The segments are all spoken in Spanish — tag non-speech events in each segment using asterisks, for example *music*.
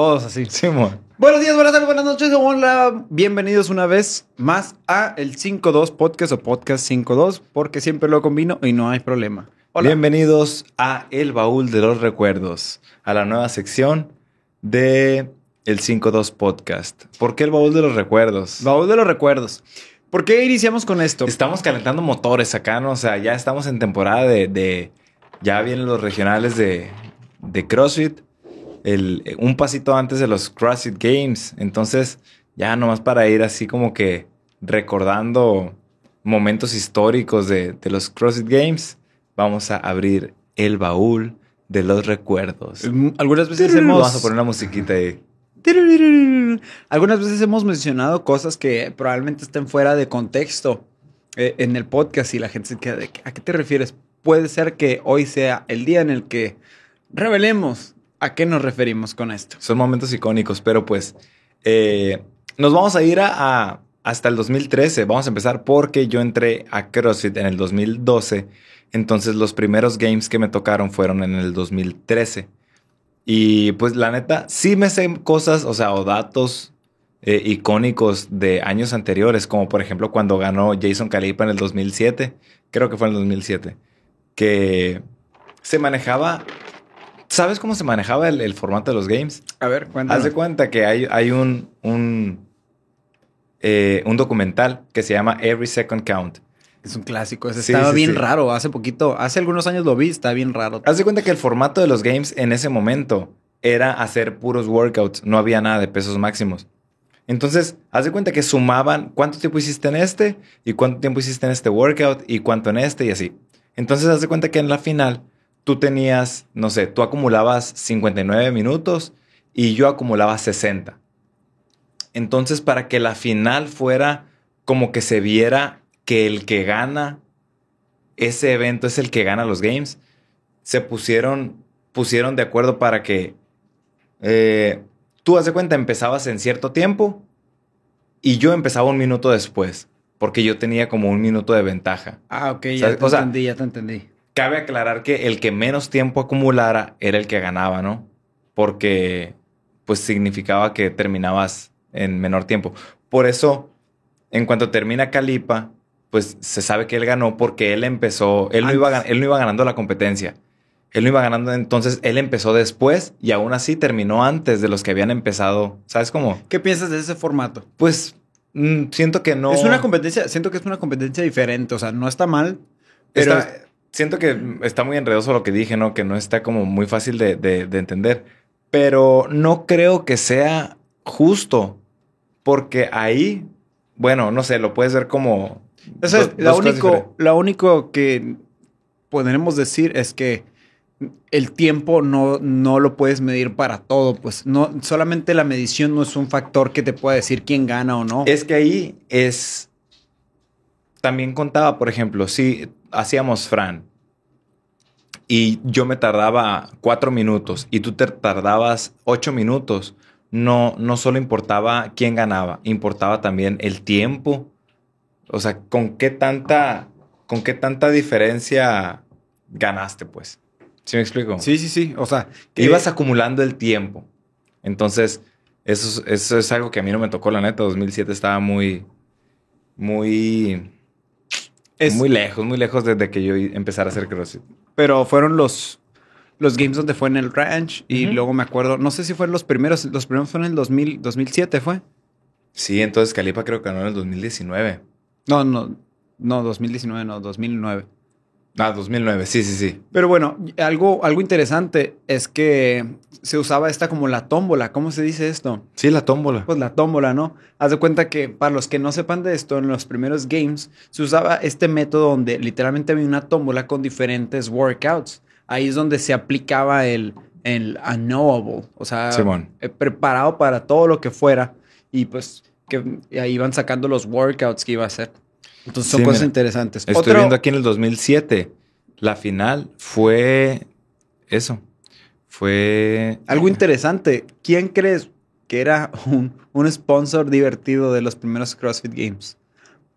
todos así. Simón. Buenos días, buenas tardes, buenas noches. Hola, bienvenidos una vez más a el 5-2 Podcast o Podcast 5-2, porque siempre lo combino y no hay problema. Hola. Bienvenidos a El Baúl de los Recuerdos, a la nueva sección de el 5-2 Podcast. ¿Por qué el Baúl de los Recuerdos? Baúl de los recuerdos. ¿Por qué iniciamos con esto? Estamos calentando motores acá, ¿no? O sea, ya estamos en temporada de... de- ya vienen los regionales de, de CrossFit. El, un pasito antes de los CrossFit Games. Entonces, ya nomás para ir así como que recordando momentos históricos de, de los CrossFit Games, vamos a abrir el baúl de los recuerdos. Mm, Algunas veces hemos... Vamos a poner una musiquita ahí. Algunas veces hemos mencionado cosas que probablemente estén fuera de contexto eh, en el podcast y la gente se queda de ¿a qué te refieres? Puede ser que hoy sea el día en el que revelemos a qué nos referimos con esto. Son momentos icónicos, pero pues eh, nos vamos a ir a, hasta el 2013. Vamos a empezar porque yo entré a CrossFit en el 2012. Entonces los primeros games que me tocaron fueron en el 2013. Y pues la neta, sí me sé cosas, o sea, o datos eh, icónicos de años anteriores, como por ejemplo cuando ganó Jason Calipa en el 2007. Creo que fue en el 2007. Que se manejaba... ¿Sabes cómo se manejaba el- el formato de los games? A ver, Haz cuéntanos. de cuenta que hay, hay un, un, eh, un documental que se llama Every Second Count. Es un clásico. Ese Sí, estaba sí, bien sí. raro. Hace poquito, hace algunos años lo vi. Está bien raro. Haz de cuenta que el formato de los games en ese momento era hacer puros workouts. No había nada de pesos máximos. Entonces, haz de cuenta que sumaban cuánto tiempo hiciste en este y cuánto tiempo hiciste en este workout y cuánto en este y así. Entonces, haz de cuenta que en la final tú tenías, no sé, tú acumulabas 59 minutos y yo acumulaba 60. Entonces, para que la final fuera como que se viera que el que gana ese evento es el que gana los games, se pusieron, pusieron de acuerdo para que eh, tú, haz de cuenta, empezabas en cierto tiempo y yo empezaba un minuto después, porque yo tenía como un minuto de ventaja. Ah, ok. Ya te O sea- entendí, ya te entendí. Cabe aclarar que el que menos tiempo acumulara era el que ganaba, ¿no? Porque pues significaba que terminabas en menor tiempo. Por eso, en cuanto termina Calipa, pues se sabe que él ganó porque él empezó, él no, iba, gan- Antes. él no iba ganando la competencia. Él no iba ganando, entonces él empezó después y aún así terminó antes de los que habían empezado. ¿Sabes cómo? ¿Qué piensas de ese formato? Pues mm, siento que no... Es una competencia, siento que es una competencia diferente. O sea, no está mal, pero Está- siento que está muy enredoso lo que dije, ¿no? Que no está como muy fácil de, de- de entender. Pero no creo que sea justo. Porque ahí, bueno, no sé, lo puedes ver como. O sea, dos- lo único, lo único que podremos decir es que el tiempo no, no lo puedes medir para todo. Pues no, solamente la medición no es un factor que te pueda decir quién gana o no. Es que ahí es. También contaba, por ejemplo, si hacíamos Fran y yo me tardaba cuatro minutos y tú te tardabas ocho minutos, no, no solo importaba quién ganaba, importaba también el tiempo. O sea, con qué tanta, con qué tanta diferencia ganaste, pues. ¿Sí me explico? Sí, sí, sí. O sea, que Ibas acumulando el tiempo. Entonces, eso, es- eso es algo que a mí no me tocó, la neta. 2007 estaba muy, muy, es- muy lejos, muy lejos desde que yo empezara a hacer CrossFit. Pero fueron los, los games donde fue en el ranch y luego me acuerdo, no sé si fueron los primeros, los primeros fueron en el 2000, 2007, ¿fue? Sí, entonces Calipa creo que ganó en el 2019. No, no, no, 2019, no, 2009. Ah, 2009, sí, sí, sí. Pero bueno, algo, algo interesante es que se usaba esta como la tómbola. ¿Cómo se dice esto? Sí, la tómbola. Pues la tómbola, ¿no? Haz de cuenta que para los que no sepan de esto, en los primeros games se usaba este método donde literalmente había una tómbola con diferentes workouts. Ahí es donde se aplicaba el, el unknowable, o sea, eh, preparado para todo lo que fuera y pues que ahí iban sacando los workouts que iba a hacer. Entonces son Sí, cosas mira, interesantes. Estoy Otro- viendo aquí en el 2007. La final fue eso. Fue Algo interesante. ¿Quién crees que era un, un sponsor divertido de los primeros CrossFit Games?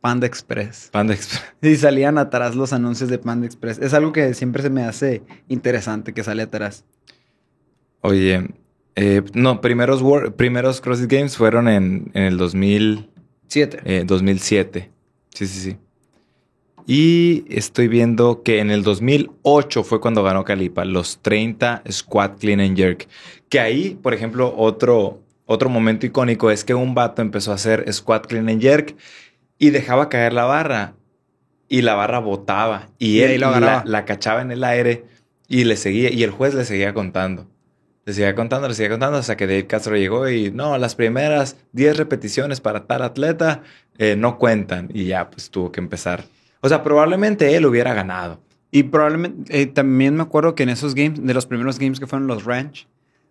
Panda Express. Panda Express. *laughs* Y salían atrás los anuncios de Panda Express. Es algo que siempre se me hace interesante que sale atrás. Oye, Eh, no, primeros, primeros CrossFit Games fueron en, en el 2000, Siete. eh, 2007. Sí, sí, sí. Y estoy viendo que en el 2008 fue cuando ganó Calipa, los 30 Squat Clean and Jerk. Que ahí, por ejemplo, otro, otro momento icónico es que un vato empezó a hacer Squat Clean and Jerk y dejaba caer la barra. Y la barra botaba. Y, Y él lo la, la cachaba en el aire y le seguía. Y el juez le seguía contando. Le seguía contando, le seguía contando hasta que Dave Castro llegó y no, las primeras 10 repeticiones para tal atleta eh, no cuentan. Y ya, pues tuvo que empezar. O sea, probablemente él hubiera ganado. Y probablemente eh, también me acuerdo que en esos games, de los primeros games que fueron los ranch,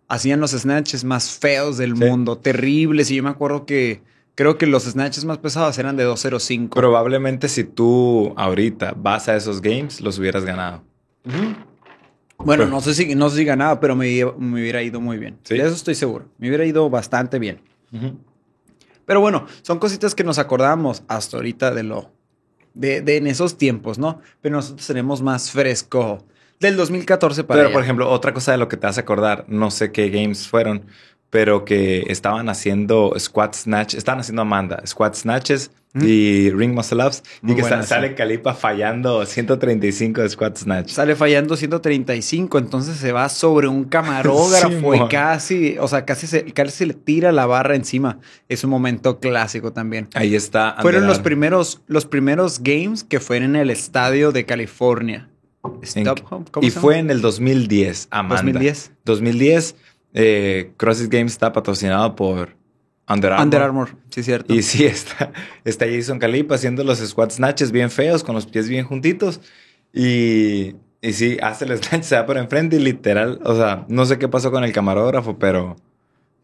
hacían los snatches más feos del Sí. mundo, terribles. Y yo me acuerdo que creo que los snatches más pesados eran de 205. Probablemente si tú ahorita vas a esos games, los hubieras ganado. bueno, pero- no sé si no sé si ganaba, pero me, hubiera ido muy bien. Sí. De eso estoy seguro. Me hubiera ido bastante bien. Pero bueno, son cositas que nos acordamos hasta ahorita de lo. De, de en esos tiempos, ¿no? Pero nosotros tenemos más fresco del 2014 para Pero, allá. por ejemplo, otra cosa de lo que te vas a acordar, no sé qué games fueron, pero que estaban haciendo squat snatch, estaban haciendo Amanda, squat snatches ¿Mm? y ring muscle ups, Muy y que buena sale Calipa fallando 135 de squat snatch. Sale fallando 135, entonces se va sobre un camarógrafo *laughs* y casi, o sea, casi se, casi le tira la barra encima. Es un momento clásico también. Ahí está. Fueron los primeros, los primeros games que fueron en el estadio de California. En- Stop ¿cómo Y fue en el 2010, Amanda. 2010. 2010, eh, CrossFit Games está patrocinado por Under Armour. Under Armour, sí, cierto. Y sí, *laughs* está, está Jason Calipa haciendo los squat snatches bien feos, con los pies bien juntitos. Y, y sí, hace el snatch, se va por enfrente y literal, o sea, no sé qué pasó con el camarógrafo, pero,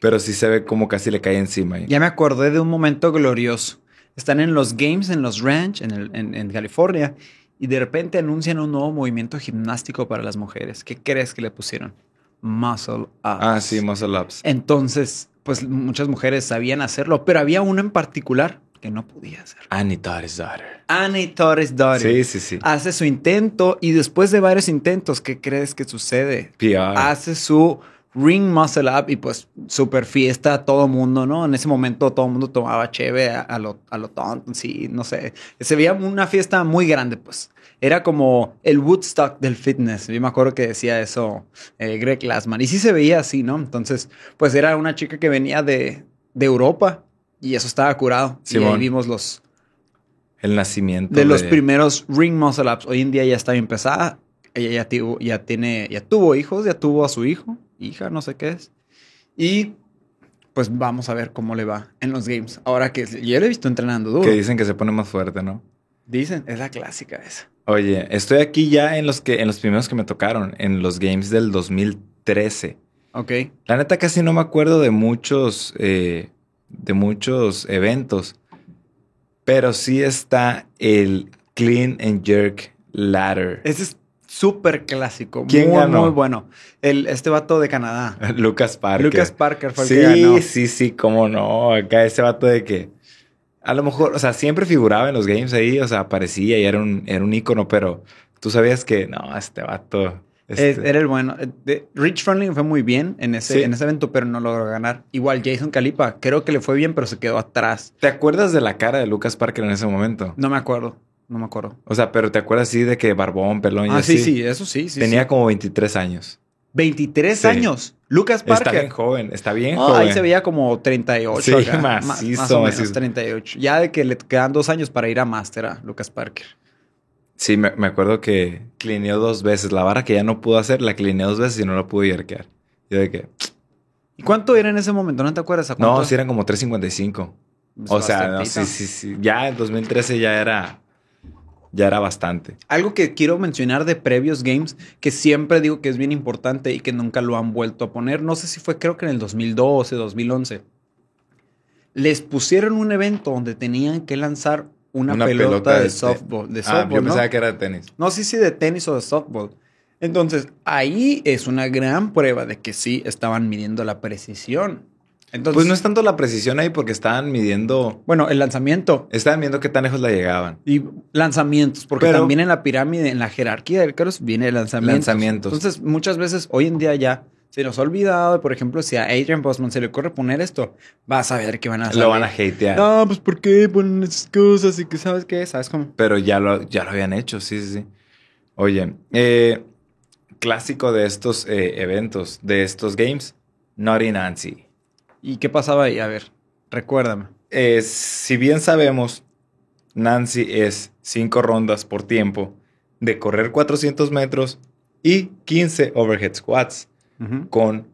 pero sí se ve como casi le cae encima. ahí. Ya me acordé de un momento glorioso. Están en los games, en los ranch, en, el- en- en California, y de repente anuncian un nuevo movimiento gimnástico para las mujeres. ¿Qué crees que le pusieron? Muscle ups. Ah, sí, muscle ups. Entonces, pues muchas mujeres sabían hacerlo, pero había uno en particular que no podía hacer. Annie Torres daughter. Annie Torres Dory Sí, sí, sí. hace su intento y después de varios intentos, ¿qué crees que sucede? PR. hace su ring muscle up y pues super fiesta todo mundo, ¿no? En ese momento todo el mundo tomaba cheve a, a lo, a lo tonto, sí, no sé. Se veía una fiesta muy grande, pues. Era como el Woodstock del fitness. Yo me acuerdo que decía eso eh, Greg Glassman. Y sí se veía así, ¿no? Entonces, pues era una chica que venía de, de Europa y eso estaba curado. Y ahí Simón. vimos los, El nacimiento de los primeros ring muscle ups. Hoy en día ya está bien pesada. Ella ya, tuvo- ya tiene, ya tuvo hijos, ya tuvo a su hijo, hija, no sé qué es. Y pues vamos a ver cómo le va en los games. Ahora que yo le he visto entrenando duro. Que dicen que se pone más fuerte, ¿no? Dicen, es la clásica esa. Oye, estoy aquí ya en los que en los primeros que me tocaron, en los games del 2013. Ok. La neta casi no me acuerdo de muchos, eh, de muchos eventos, pero sí está el Clean and Jerk Ladder. Ese es súper clásico. ¿Quién muy, ganó? muy bueno. El, este vato de Canadá. *laughs* Lucas Parker. Lucas Parker fue el sí, que ganó. sí, sí, cómo no. Acá ese vato de que a lo mejor, o sea, siempre figuraba en los games ahí, o sea, aparecía y era un, era un ícono, pero tú sabías que no, este vato. este- Es- era el bueno. Eh, Rich Froning fue muy bien en ese, Sí. en ese evento, pero no logró ganar. Igual Jason Calipa, creo que le fue bien, pero se quedó atrás. ¿Te acuerdas de la cara de Lucas Parker en ese momento? No me acuerdo. No me acuerdo. O sea, pero te acuerdas sí de que barbón, pelón y Ah, así. sí, sí, eso sí. sí Tenía sí. como 23 años. 23 Sí. años. Lucas Está Parker. bien joven, está bien Ah, joven. ahí se veía como 38. Sí, acá. Ma- macizo, más o menos macizo. 38. Ya de que le quedan dos años para ir a Master a Lucas Parker. Sí, me, me acuerdo que clineó dos veces. La vara que ya no pudo hacer, la clineó dos veces y no la pudo yerquear. Yo de que... ¿Y cuánto era en ese momento? ¿No te acuerdas? ¿A No, sí eran como 3.55. Pues O sea, no, sí, sí, sí. Ya en 2013 ya era... Ya era bastante. Algo que quiero mencionar de previos games, que siempre digo que es bien importante y que nunca lo han vuelto a poner. No sé si fue, creo que en el 2012, 2011. Les pusieron un evento donde tenían que lanzar una, pelota, de, softball. De Ah, softball, yo ¿no? pensaba que era de tenis. No sé si de tenis o de softball. Entonces, ahí es una gran prueba de que sí estaban midiendo la precisión. Entonces, Pues no es tanto la precisión ahí porque estaban midiendo... bueno, el lanzamiento Estaban viendo qué tan lejos la llegaban. y lanzamientos, porque Pero- también en la pirámide, en la jerarquía del cross, viene el lanzamiento. Lanzamientos. Entonces, muchas veces, hoy en día ya se nos ha olvidado. Por ejemplo, si a Adrian Bosman se le ocurre poner esto, vas a ver que van a Lo van a hatear. No, pues ¿por qué ponen esas cosas? Y que sabes qué, ¿sabes cómo? Pero ya lo, ya lo habían hecho, sí, sí, sí. Oye, eh, clásico de estos eh, eventos, de estos games, Naughty Nancy. ¿Y qué pasaba ahí? A ver, recuérdame. Eh, si bien sabemos, Nancy es cinco rondas por tiempo de correr 400 metros y 15 overhead squats Ujú. con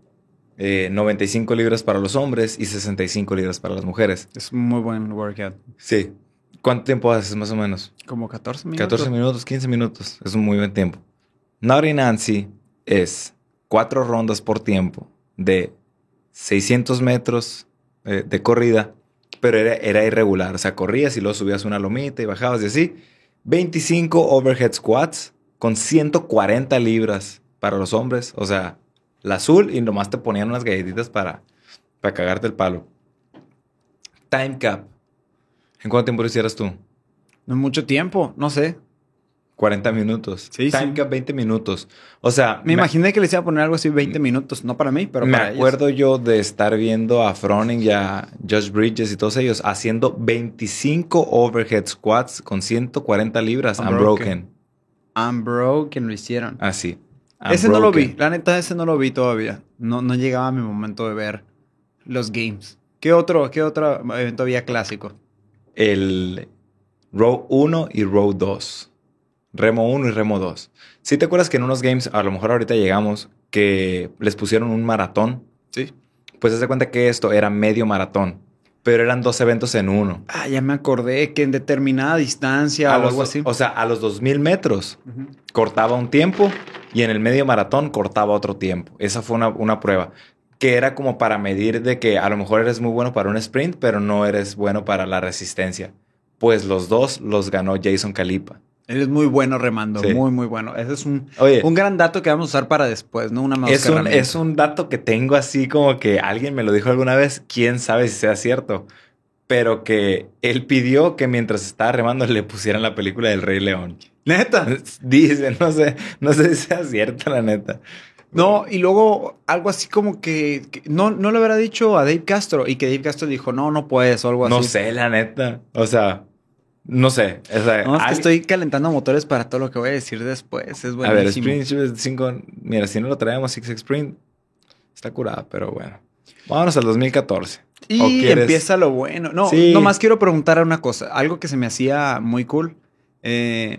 eh, 95 libras para los hombres y 65 libras para las mujeres. Es muy buen workout. Sí. ¿Cuánto tiempo haces más o menos? Como 14 minutos. 14 minutos, 15 minutos. Es un muy buen tiempo. Naughty Nancy es cuatro rondas por tiempo de 600 metros eh, de corrida, pero era, era irregular. O sea, corrías y luego subías una lomita y bajabas y así. 25 overhead squats con 140 libras para los hombres. O sea, la azul y nomás te ponían unas galletitas para, para cagarte el palo. Time cap. ¿En cuánto tiempo lo hicieras tú? No mucho tiempo, no sé. 40 minutos. Sí, Time sí. cap 20 minutos. O sea, Me, imaginé que les iba a poner algo así 20 minutos, no para mí, pero me para ellos. acuerdo yo de estar viendo a Froning y a Josh Bridges y todos ellos haciendo 25 overhead squats con 140 libras Unbroken. unbroken. Lo hicieron. Así. ese no lo vi, la neta, ese no lo vi todavía. No, no llegaba mi momento de ver los games. ¿Qué otro, qué otro evento había clásico? El row 1 y row 2. Remo 1 y remo 2. Si te acuerdas que en unos games, a lo mejor ahorita llegamos, que les pusieron un maratón, Sí. pues haz de cuenta que esto era medio maratón, pero eran dos eventos en uno. Ah, ya me acordé que en determinada distancia A o los algo dos- así. O sea, a los 2000 metros cortaba un tiempo y en el medio maratón cortaba otro tiempo. Esa fue una, una prueba que era como para medir de que a lo mejor eres muy bueno para un sprint, pero no eres bueno para la resistencia. Pues los dos los ganó Jason Calipa. Él es muy bueno remando, Sí. muy, muy bueno. Ese es un, Oye, un gran dato que vamos a usar para después, ¿no? Una es un, es un dato que tengo así como que alguien me lo dijo alguna vez, quién sabe si sea cierto, pero que él pidió que mientras estaba remando le pusieran la película del Rey León. Neta. *laughs* Dice, no sé, no sé si sea cierto, la neta. No, y luego algo así como que, que no, no le habrá dicho a Dave Castro y que Dave Castro dijo, no, no puedes o algo así. No sé, la neta. O sea, no sé. O sea, No, es que alguien- estoy calentando motores para todo lo que voy a decir después. Es A ver, buenísimo. Sprint 5. Mira, si no lo traemos Six Sprint, está curada, pero bueno. Vámonos al 2014. ¿O y quieres? empieza lo bueno. No, Sí. nomás quiero preguntar una cosa. Algo que se me hacía muy cool. Eh,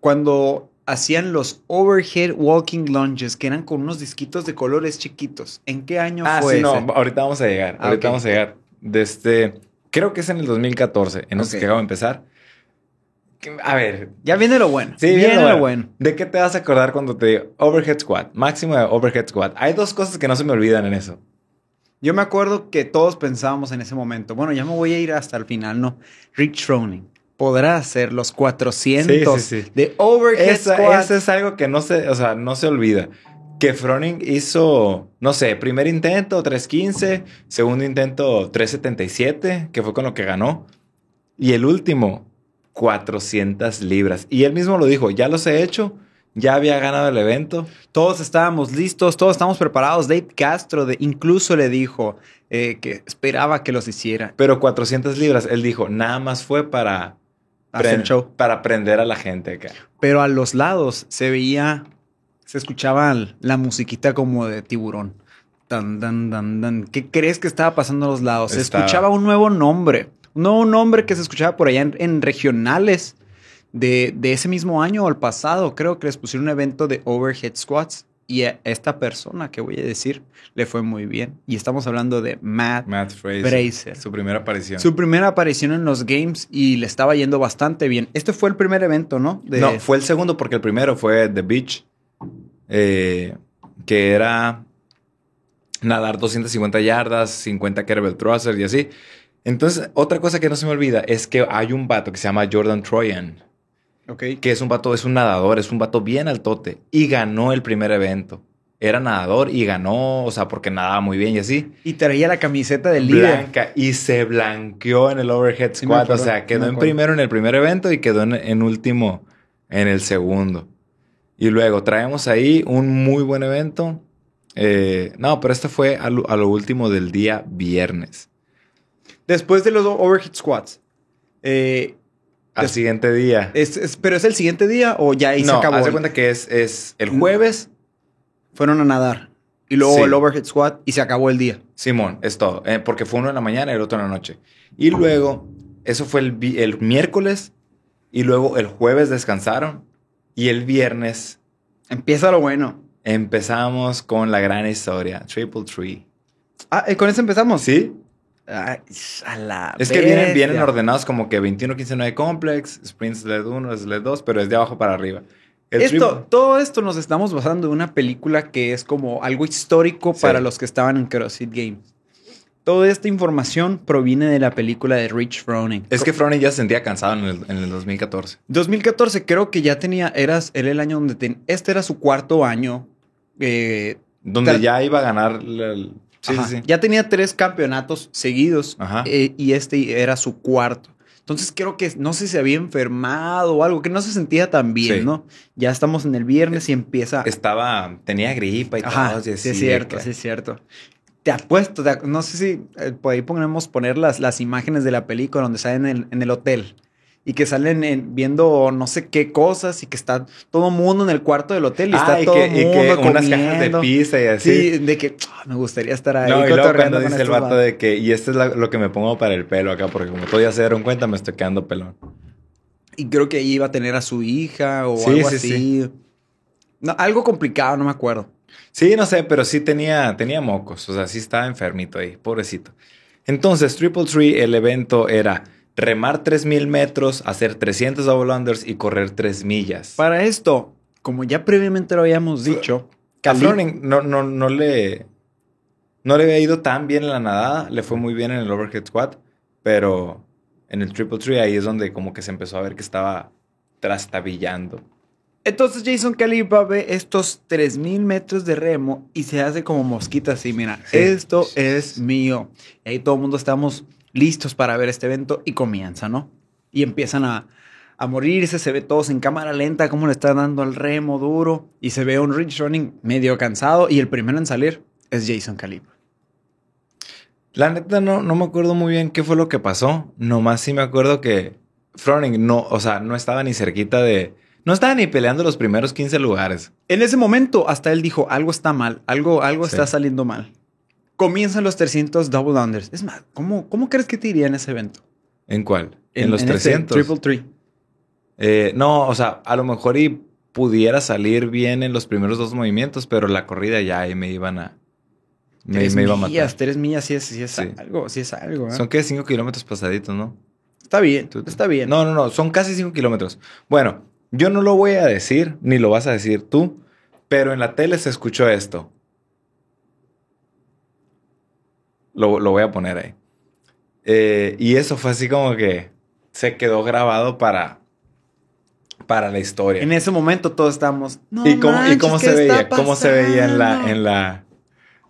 cuando hacían los overhead walking lunges, que eran con unos disquitos de colores chiquitos. ¿En qué año Ah, fue sí, no. ese? Ahorita vamos a llegar. Ah, ahorita vamos a llegar. Desde. Creo que es en el 2014, en los que acabo de empezar. A ver, Ya viene lo bueno. Sí, viene viene lo bueno. ¿de qué te vas a acordar cuando te digo overhead squat? Máximo de overhead squat. Hay dos cosas que no se me olvidan en eso. Yo me acuerdo que todos pensábamos en ese momento, bueno, ya me voy a ir hasta el final, ¿no? Rick Schroning podrá hacer los 400 Sí, sí, sí. de overhead Esa, squats. ese es algo que no se, o sea, no se olvida. Que Froning hizo, no sé, primer intento 315, segundo intento 377, que fue con lo que ganó. Y el último, 400 libras. Y él mismo lo dijo, ya los he hecho, ya había ganado el evento. Todos estábamos listos, todos estábamos preparados. Dave Castro de, incluso le dijo eh, que esperaba que los hiciera. Pero 400 libras, él dijo, nada más fue para, Hacer show. para prender a la gente acá. Pero a los lados se veía, se escuchaba la musiquita como de tiburón. Tan, tan, tan, tan. ¿Qué crees que estaba pasando a los lados? Se Estaba- escuchaba un nuevo nombre. Un nuevo nombre que se escuchaba por allá en, en regionales de, de ese mismo año o el pasado. Creo que les pusieron un evento de overhead squats. Y a esta persona que voy a decir le fue muy bien. Y estamos hablando de Matt. Matt Fraser. Fraser. Su primera aparición. Su primera aparición en los games y le estaba yendo bastante bien. Este fue el primer evento, ¿no? De- No, fue el segundo porque el primero fue The Beach, eh, que era nadar 250 yardas, 50 kettlebell thrusters y así. Entonces, otra cosa que no se me olvida es que hay un vato que se llama Jordan Troyan, que es un vato, es un nadador, es un vato bien altote y ganó el primer evento. Era nadador y ganó, o sea, porque nadaba muy bien y así. Y traía la camiseta del líder. Blanca y se blanqueó en el overhead Sí squat. acuerdo, o sea, quedó en primero en el primer evento y quedó en, en último en el segundo. Y luego traemos ahí un muy buen evento. Eh, no, pero esto fue a lo, a lo último del día viernes. Después de los overhead squats. Eh, Al siguiente día. es- es- ¿Pero es el siguiente día o ya ahí se no, acabó? haz de cuenta que es, es el jueves. Fueron a nadar. Y luego Sí. el overhead squat y se acabó el día. Simón, es todo. Eh, porque fue uno en la mañana y el otro en la noche. Y luego, eso fue el, el miércoles. Y luego el jueves descansaron. Y el viernes Empieza lo bueno. empezamos con la gran historia. Triple Tree. Ah, eh, con eso empezamos. ¿Sí? Ay, a la Es que vienen, bestia. vienen ordenados como que 21, 15, 9 complex, sprint sled 1, sled 2, pero es de abajo para arriba. El Esto, triple- todo esto nos estamos basando en una película que es como algo histórico Sí. para los que estaban en CrossFit Games. Toda esta información proviene de la película de Rich Froning. es que Froning ya se sentía cansado en el, en el 2014. 2014 creo que ya tenía, eras, era el año donde ten- este era su cuarto año. eh, Donde ya iba a ganar el... Sí, sí, sí. Ya tenía tres campeonatos seguidos Ajá. eh, y este era su cuarto. Entonces creo que no sé si se había enfermado o algo, que no se sentía tan bien, Sí. ¿no? Ya estamos en el viernes y empieza... Estaba... Tenía gripa y Ajá, todo. y sí así, es cierto, que- sí es cierto. Te apuesto, te no sé si eh, por ahí ponemos poner las, las imágenes de la película donde salen en el, en el hotel y que salen en- viendo no sé qué cosas y que está todo mundo en el cuarto del hotel y está Ah, y todo que, el y que mundo unas cajas de comiendo. pizza y así. Sí, de que "Ah, me gustaría estar ahí No, y luego cuando dice el vato vatos". de que, y esto es la- lo que me pongo para el pelo acá, porque como todos ya se dieron cuenta, me estoy quedando pelón. Y creo que ahí iba a tener a su hija o Sí, algo sí, así. No, algo complicado, no me acuerdo. Sí, no sé, pero sí tenía, tenía mocos, o sea, sí estaba enfermito ahí, pobrecito. Entonces, Triple Tree, el evento era remar 3000 metros, hacer 300 double unders y correr 3 millas. Para esto, como ya previamente lo habíamos dicho, Cali- no, no, no le. No le había ido tan bien en la nadada. Le fue muy bien en el overhead squat. Pero en el triple tree ahí es donde como que se empezó a ver que estaba trastabillando. Entonces Jason Calipa ve estos 3000 metros de remo y se hace como mosquita así, mira, Sí. esto es mío. Y ahí todo el mundo estamos listos para ver este evento y comienza, ¿no? Y empiezan a, a morirse, se ve todos en cámara lenta, cómo le están dando al remo duro y se ve a un Rich Running medio cansado y el primero en salir es Jason Calipa. La neta no, no me acuerdo muy bien qué fue lo que pasó. Nomás sí me acuerdo que Froning no, o sea, no estaba ni cerquita de. No estaba ni peleando los primeros 15 lugares. En ese momento hasta él dijo, algo está mal, algo, algo Sí. está saliendo mal. Comienzan los 300 double unders. Es más, ¿cómo, cómo crees que te iría en ese evento? ¿En cuál? En, los este 300. triple tree. Eh, no, o sea, a lo mejor y pudiera salir bien en los primeros dos movimientos, pero la corrida ya ahí me iban a. Me, Tres me iba a millas, matar. tres millas sí es, sí es Sí. algo, sí es algo. ¿eh? Son que 5 kilómetros pasaditos, ¿no? Está bien, está bien. No, no, no, son casi 5 kilómetros. Bueno, yo no lo voy a decir, ni lo vas a decir tú, pero en la tele se escuchó esto. Lo, lo voy a poner ahí. Eh, y eso fue así como que se quedó grabado para, para la historia. En ese momento todos estábamos. "No ¿Y cómo, y cómo ¿qué se veía? ¿Cómo se veía en la, pasando?" en la.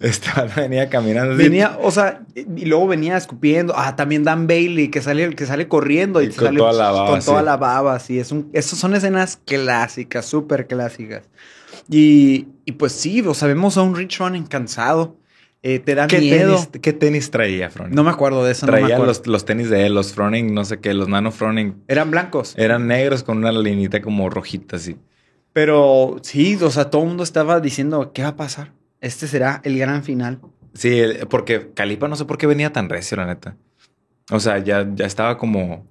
Esta *laughs* venía caminando así. Venía, o sea, y luego venía escupiendo. Ah, también Dan Bailey, que sale, que sale corriendo y, Y con sale toda la baba, con toda sí. la baba. Sí, es un, esas son escenas clásicas, súper clásicas. Y, y pues sí, o sea, vemos a un Rich Running cansado. Eh, te da ¿Qué miedo. tenis, ¿Qué tenis traía Froning? No me acuerdo de eso, no Traía acuerdo. los, los tenis de él, los Froning, no sé qué, los Nano Froning. Eran blancos. Eran negros con una linita como rojita así. Pero sí, o sea, todo el mundo estaba diciendo, ¿qué va a pasar? Este será el gran final. Sí, porque Calipa no sé por qué venía tan recio, la neta. O sea, ya, ya estaba como...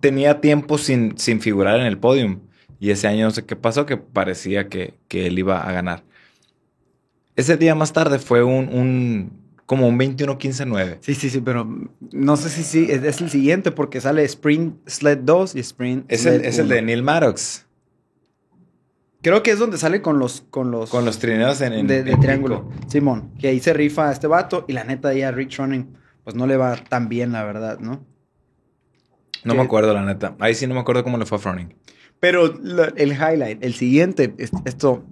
Tenía tiempo sin, sin figurar en el podium. Y ese año no sé qué pasó, que parecía que, que él iba a ganar. Ese día más tarde fue un... un como un 21-15-9. Sí, sí, sí, pero no sé si sí, es, es el siguiente porque sale Sprint Sled 2 y Sprint Es Sled el, es el 1. de Neil Maddox. Creo que es donde sale con los... Con los, Con los trineos en, en- de, de en triángulo. Simón, que ahí se rifa a este vato y la neta ahí a Rich Running pues no le va tan bien, la verdad, ¿no? No Que- me acuerdo, la neta. Ahí sí no me acuerdo cómo le fue a Froning. Pero la- el highlight, el siguiente, es- esto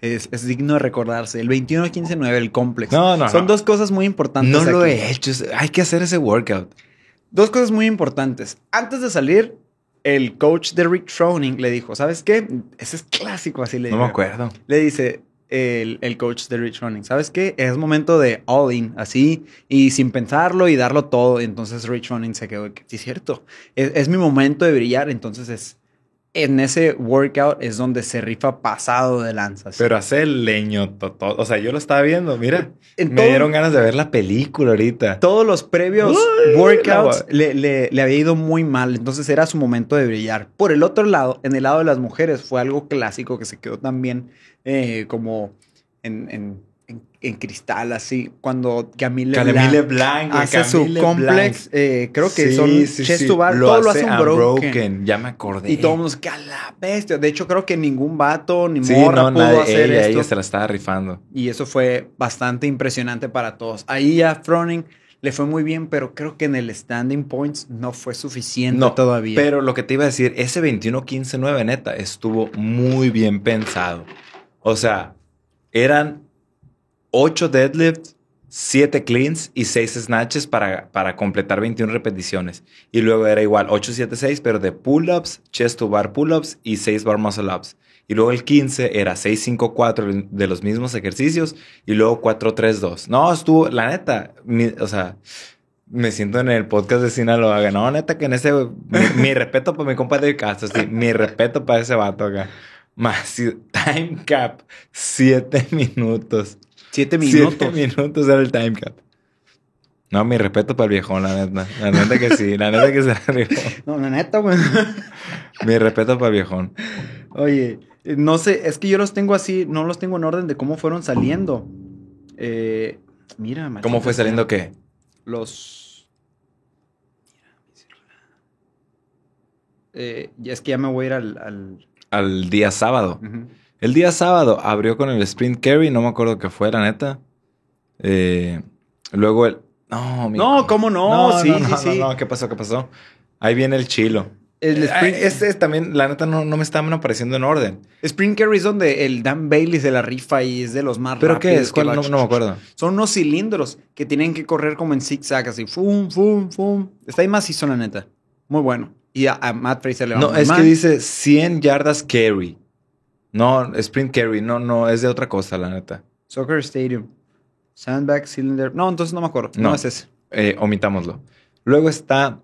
es, es digno de recordarse. El 21-15-9, el complex. No, no, Son no. dos cosas muy importantes. No lo he hecho. Hay que hacer ese workout. Dos cosas muy importantes. Antes de salir, el coach de Rick Froning le dijo, ¿sabes qué? Ese es clásico, así le No me acuerdo. Le dice, el, el coach de Rich Running, ¿sabes qué? Es momento de all in, así, y sin pensarlo y darlo todo. Entonces Rich Running se quedó, sí, es cierto, es, es mi momento de brillar, entonces es, en ese workout es donde se rifa pasado de lanzas. Pero hace el leño, to- to- o sea, yo lo estaba viendo, mira. En me todo- dieron ganas de ver la película ahorita. todos los previos Uy, workouts le, le- le había ido muy mal, entonces era su momento de brillar. Por el otro lado, en el lado de las mujeres, fue algo clásico que se quedó también eh, como en, en- en- en cristal, así, cuando Camille, Camille Blanc hace su complex, eh, creo que Sí, son sí, chest sí. to bar, Lo todo lo hace un broken. Ya me acordé. Y todo el mundo queda la bestia. De hecho, creo que ningún vato ni morra no, pudo nadie, hacer ella, esto. ella se la estaba rifando. Y eso fue bastante impresionante para todos. Ahí a Froning le fue muy bien, pero creo que en el standing points no fue suficiente No, todavía. Pero lo que te iba a decir, ese 21-15-9, neta, estuvo muy bien pensado. O sea, eran 8 deadlifts, 7 cleans y 6 snatches para, para completar 21 repeticiones. Y luego era igual 8-7-6, pero de pull-ups, chest to bar pull-ups y 6 bar muscle ups. Y luego el 15 era 6-5-4 de los mismos ejercicios y luego 4-3-2. No, estuvo, la neta, mi- o sea, me siento en el podcast de Sinaloa. No, neta, que en ese. Mi, mi respeto para mi compa de Castro, sí. Mi respeto para ese vato acá. Más time cap, siete *laughs* minutos. Siete minutos. Siete minutos era el time cap. No, mi respeto para el viejón, la neta. La neta que sí, la neta que se la rifó. *laughs* No, la neta, güey. *laughs* Mi respeto para el viejón. Oye, eh, no sé, es que yo los tengo así, no los tengo en orden de cómo fueron saliendo. Eh, mira, machito, ¿Cómo fue saliendo qué? Los. Eh, es que ya me voy a ir al. al- Al día sábado. Ujú. El día sábado abrió con el sprint carry, no me acuerdo qué fue, la neta. Eh, luego el. No, mi- No, ¿cómo no? Sí, sí, no, sí. No, no, ¿qué pasó? ¿Qué pasó? Ahí viene el chilo. El Eh, sprint, Este es también, la neta, no, no me estaban apareciendo en orden. sprint carry es donde el Dan Bailey se la rifa y es de los más ¿Pero qué rápidos es? No, me acuerdo. Son unos cilindros que tienen que correr como en zigzag, así. Fum, fum, fum. Está ahí macizo, la neta. Muy bueno. Y a, a Matt Fraser le va No, es que dice 100 yardas carry. No, sprint carry. No, no, es de otra cosa, la neta. Soccer Stadium. Sandbag Cylinder. No, entonces no me acuerdo. No, No. es ese. Eh, omitámoslo. Luego está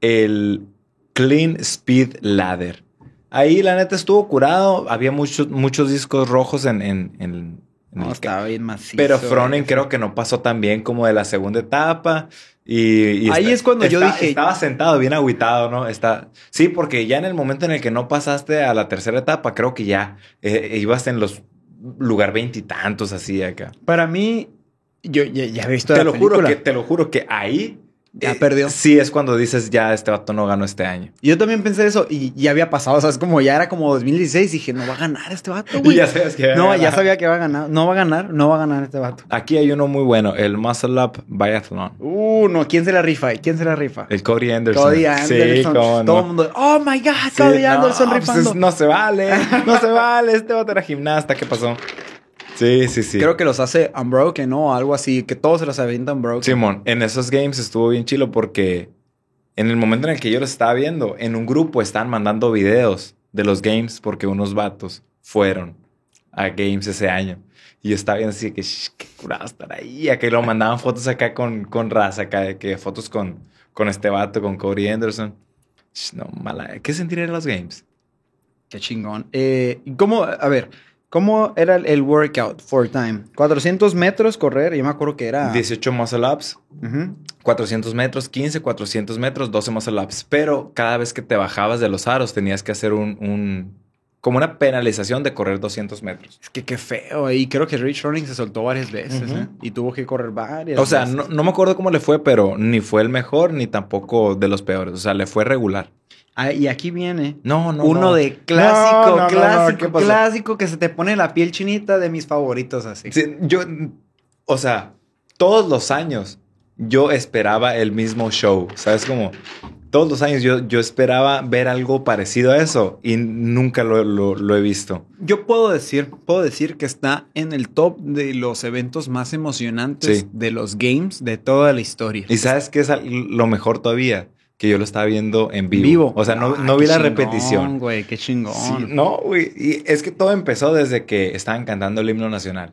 el Clean Speed Ladder. Ahí la neta estuvo curado. Había muchos, muchos discos rojos en, en, en- en No, estaba bien macizo. Pero Fronen eh. creo que no pasó tan bien como de la segunda etapa. Y, y Ahí es cuando yo dije- Estaba sentado, bien agüitado, ¿no? Está, sí, porque ya en el momento en el que no pasaste a la tercera etapa, creo que ya eh, ibas en los lugar veintitantos así acá. Para mí, yo ya, ya he visto Te la lo, juro que, te lo juro que ahí... Ya eh, perdió. Sí, es cuando dices, ya este vato no ganó este año. Yo también pensé eso y ya había pasado, o sea, es como ya era como 2016 dije, no va a ganar este vato, Y güey. *laughs* ya sabes que... No, ya sabía que va a ganar, no va a ganar, no va a ganar este vato. Aquí hay uno muy bueno, el Muscle Up Biathlon. Uh, no, ¿quién se la rifa? ¿Quién se la rifa? El Cody Anderson. Cody Anderson. Sí, no. Todo el mundo, oh my God, Sí, Cody no, Anderson pues rifando. no se vale, no se vale. Este vato era gimnasta, ¿qué pasó? Sí, sí, sí. Creo que los hace Unbroken, ¿no? Algo así, que todos se los avienta Unbroken. Simón, en esos games estuvo bien chilo porque en el momento en el que yo los estaba viendo, en un grupo estaban mandando videos de los games porque unos vatos fueron a games ese año. Y yo estaba viendo así que, "Shh, qué curado estar ahí. Acá y lo mandaban fotos acá con, con raza, acá que fotos con, con este vato, con Cody Anderson. Shh, No, mala. ¿Qué sentir en los games? Qué chingón. Eh, ¿y ¿Cómo, a ver, cómo era el, workout for time? 400 metros correr, yo me acuerdo que era... 18 muscle ups, Ujú. 400 metros, 15, 400 metros, 12 muscle ups. Pero cada vez que te bajabas de los aros tenías que hacer un, un- como una penalización de correr 200 metros. Es que qué feo. Y creo que Rich Running se soltó varias veces, Ujú. ¿eh? Y tuvo que correr varias O sea, veces. no, no me acuerdo cómo le fue, pero ni fue el mejor ni tampoco de los peores. O sea, le fue regular. Ah, y aquí viene No, no. uno no. de clásico, No, no, no, no, clásico, clásico que se te pone la piel chinita de mis favoritos así. Sí, yo, o sea, todos los años yo esperaba el mismo show. ¿Sabes cómo? Todos los años yo, yo esperaba ver algo parecido a eso y nunca lo, lo- lo he visto. Yo puedo decir, puedo decir que está en el top de los eventos más emocionantes Sí. de los games de toda la historia. Y sabes qué es lo mejor todavía? Que yo lo estaba viendo en vivo. Vivo. O sea, no, Ah, no qué vi la chingón, repetición. güey, qué chingón. Sí, no, güey. Y es que todo empezó desde que estaban cantando el himno nacional.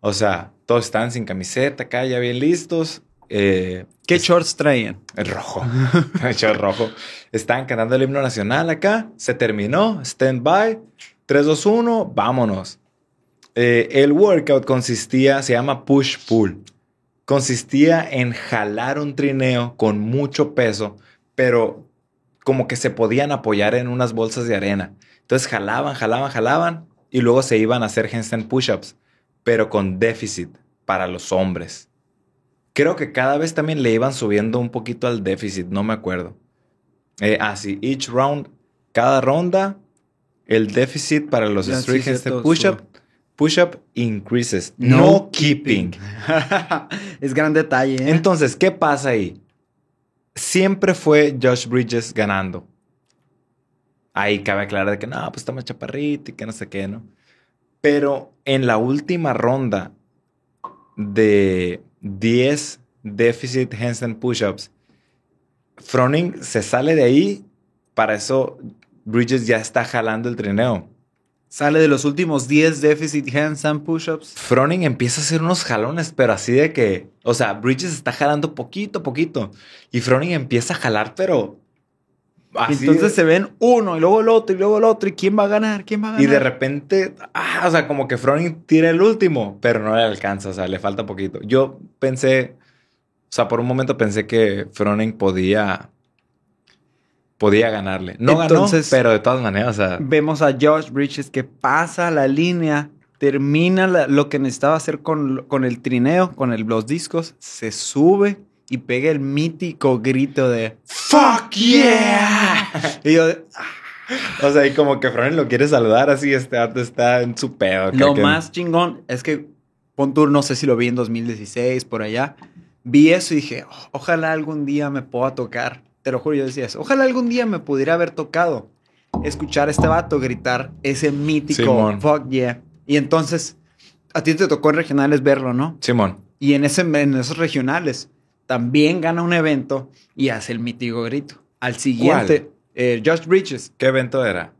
O sea, todos estaban sin camiseta acá, ya bien listos. Eh, ¿Qué shorts traían? el rojo. *laughs* *laughs* El short rojo. Estaban cantando el himno nacional acá. Se terminó. Stand by. 3, 2, 1. Vámonos. Eh, el workout consistía, se llama push-pull. Consistía en jalar un trineo con mucho peso, pero como que se podían apoyar en unas bolsas de arena. Entonces jalaban, jalaban, jalaban y luego se iban a hacer handstand push-ups, pero con déficit para los hombres. Creo que cada vez también le iban subiendo un poquito al déficit, no me acuerdo. Eh, ah, sí, each round, cada ronda, el déficit para los Ya, street sí, handstand push-up, push-up increases, No no, keeping. *laughs* es gran detalle, ¿eh? Entonces, ¿qué pasa ahí? Siempre fue Josh Bridges ganando. Ahí cabe aclarar que no, pues está más chaparrito y que no sé qué, ¿no? Pero en la última ronda de 10 déficit handstand push-ups, Froning se sale de ahí. Para eso, Bridges ya está jalando el trineo. Sale de los últimos 10 déficit handstand push-ups. Froning empieza a hacer unos jalones, pero así de que, o sea, Bridges está jalando poquito a poquito y Froning empieza a jalar, pero así entonces de- se ven uno y luego el otro y luego el otro. ¿Y quién va a ganar? ¿Quién va a ganar? y de repente, ah, o sea, como que Froning tira el último, pero no le alcanza, o sea, le falta poquito. Yo pensé, o sea, por un momento pensé que Froning podía podía ganarle. No Entonces- ganó, pero de todas maneras, o sea, Vemos a Josh Bridges que pasa la línea, termina la- lo que necesitaba hacer con, con el trineo, con el- los discos, se sube y pega el mítico grito de ¡Fuck yeah! Y yo, *laughs* O sea, y como que Froning lo quiere saludar así, este arte está en su pedo. Lo que- más chingón es que Pontour, no sé si lo vi en 2016, por allá. Vi eso y dije, "Oh, ojalá algún día me pueda tocar. Te lo juro, yo decía eso. Ojalá algún día me pudiera haber tocado escuchar a este vato gritar ese mítico Simón. fuck yeah. Y entonces, a ti te tocó en regionales verlo, ¿no? Simón. Y en, ese, en esos regionales también gana un evento y hace el mítico grito. Al siguiente, eh, Josh Bridges. ¿Qué evento era?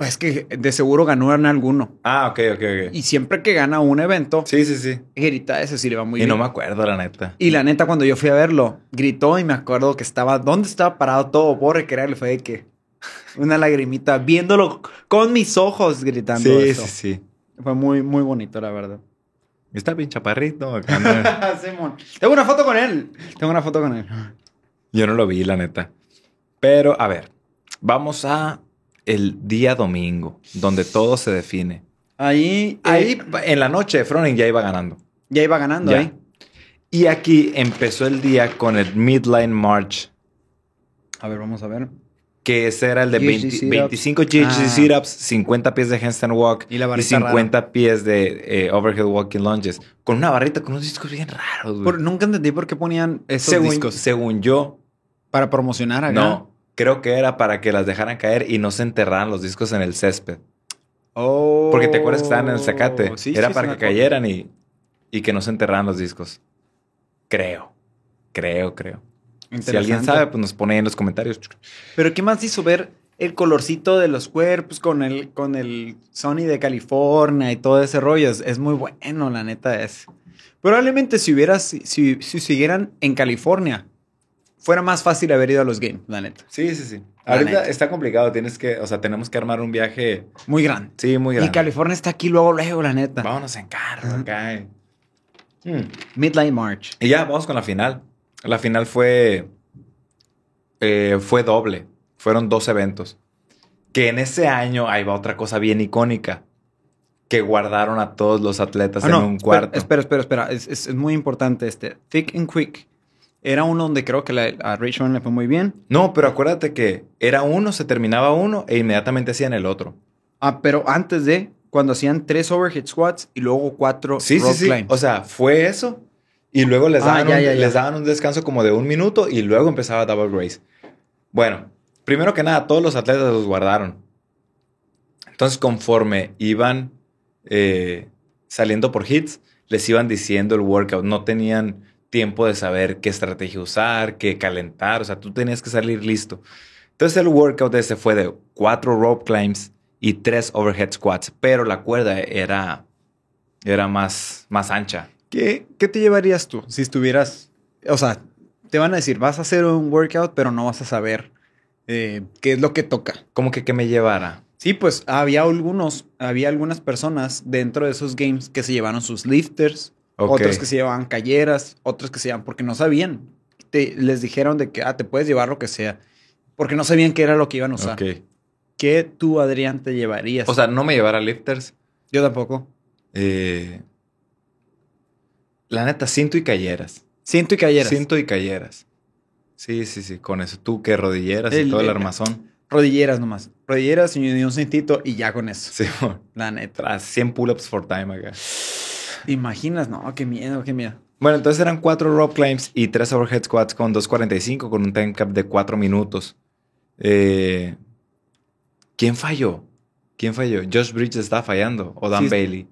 Es que de seguro ganó en alguno. Ah, ok, ok, ok. Y siempre que gana un evento, Sí, sí, sí. grita ese sí le va muy y bien. no me acuerdo, la neta. Y la neta, cuando yo fui a verlo, gritó y me acuerdo que estaba, ¿dónde estaba parado todo? Puedo recrearle, fue de que *laughs* una lagrimita, viéndolo con mis ojos gritando Sí, eso. sí, sí. Fue muy, muy bonito, la verdad. Está bien chaparrito. *laughs* acá. Simón. Tengo una foto con él. Tengo una foto con él. Yo no lo vi, la neta. Pero, a ver, vamos a el día domingo, donde todo se define. Ahí, Ahí, ahí en la noche, Froning ya iba ganando. ya iba ganando, Ya. ¿eh? Y aquí empezó el día con el Midline March, A ver, vamos a ver. que ese era el de GHD 20 sit-ups. 25 GHD Ah. sit-ups, 50 pies de handstand walk Y la y barrita 50 pies de eh, overhead walking lunges. Con una barrita con unos discos bien raros, güey. Por- nunca entendí por qué ponían esos según, discos. según yo, Para promocionar acá. no. Creo que era para que las dejaran caer y no se enterraran los discos en el césped. Oh. Porque te acuerdas que estaban en el zacate. Sí, era sí, para que cayeran y, y que no se enterraran los discos. Creo. Creo, creo. Si alguien sabe, pues nos pone ahí en los comentarios. Pero ¿qué más hizo ver el colorcito de los cuerpos con el, con el Sony de California y todo ese rollo? Es, es muy bueno, la neta es. Probablemente si hubieras, si, si siguieran en California, fuera más fácil haber ido a los games, la neta. Sí, sí, sí. La Ahorita neta. está complicado. Tienes que, o sea, tenemos que armar un viaje. Muy grande. Sí, muy Y grande. California está aquí luego, luego, la neta. Vámonos en carro acá. Mm. Midnight March. Y ya, vamos con la final. La final fue. eh, fue doble. Fueron dos eventos. Que en ese año, ahí va otra cosa bien icónica. Que guardaron a todos los atletas Ah, en no, un cuarto. Espera, espera, espera. Es, es- es muy importante este. Thick and Quick. Era uno donde creo que la- a Rachel le fue muy bien. No, pero acuérdate que era uno, se terminaba uno e inmediatamente hacían el otro. Ah, pero antes de, cuando hacían tres overhead squats y luego cuatro Sí, sí, rock sí. climbs. O sea, fue eso. Y luego les Ah, daban, ya, un, ya, ya. les daban un descanso como de un minuto y luego empezaba Double Grace. Bueno, primero que nada, todos los atletas los guardaron. Entonces, conforme iban eh, saliendo por hits, les iban diciendo el workout. No tenían tiempo de saber qué estrategia usar, qué calentar. O sea, tú tenías que salir listo. Entonces el workout ese fue de cuatro rope climbs y tres overhead squats, pero la cuerda era, era más, más ancha. ¿Qué, ¿Qué te llevarías tú si estuvieras, o sea, te van a decir, vas a hacer un workout, pero no vas a saber eh, qué es lo que toca? ¿Cómo que qué me llevara? Sí, pues había algunos, había algunas personas dentro de esos games que se llevaron sus lifters, Otros que se llevaban calleras, otros que se llevaban porque no sabían. Te- les dijeron de que, ah, te puedes llevar lo que sea, porque no sabían qué era lo que iban a usar. ¿Qué tú, Adrián, te llevarías? O sea, no me llevara lifters. yo tampoco. Eh, la neta, cinto y calleras. Cinto y calleras. Cinto y calleras. Sí, sí, sí, con eso. Tú que rodilleras y todo el el- armazón. Rodilleras nomás. Rodilleras y un cintito y ya con eso. Sí, La neta. tras 100 pull-ups for time acá. ¿Te imaginas? No, qué miedo, qué miedo. Bueno, entonces eran cuatro rope climbs y tres overhead squats con 2.45 con un time cap de 4 minutos. Eh, ¿Quién falló? ¿Quién falló? Josh Bridges estaba fallando o Dan Sí, Bailey.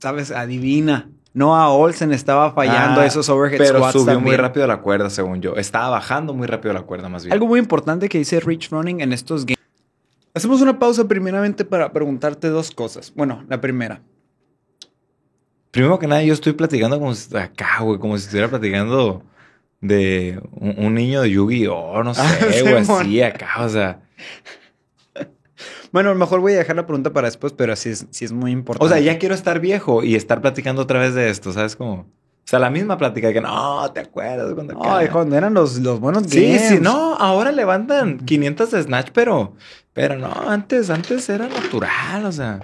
¿Sabes? Adivina. Noah Olsen estaba fallando Ah, esos overhead Pero squats subió muy rápido la cuerda, según yo. Estaba bajando muy rápido la cuerda, más bien. Algo muy importante que dice Rich Running en estos games. Hacemos una pausa primeramente para preguntarte dos cosas. Bueno, la primera. Primero que nada, yo estoy platicando como si acá, güey, como si estuviera platicando de un, un niño de Yu-Gi-Oh! No *laughs* sé, Ah, güey, Simón. así acá, o sea. *laughs* Bueno, a lo mejor voy a dejar la pregunta para después, pero sí es, sí es muy importante. O sea, ya quiero estar viejo y estar platicando otra vez de esto, ¿sabes cómo? O sea, la misma plática que no, ¿te acuerdas cuando acá? Ay, cuando eran los, los buenos Sí, games. sí, no, ahora levantan 500 de snatch, pero, pero no, antes, antes era natural, o sea.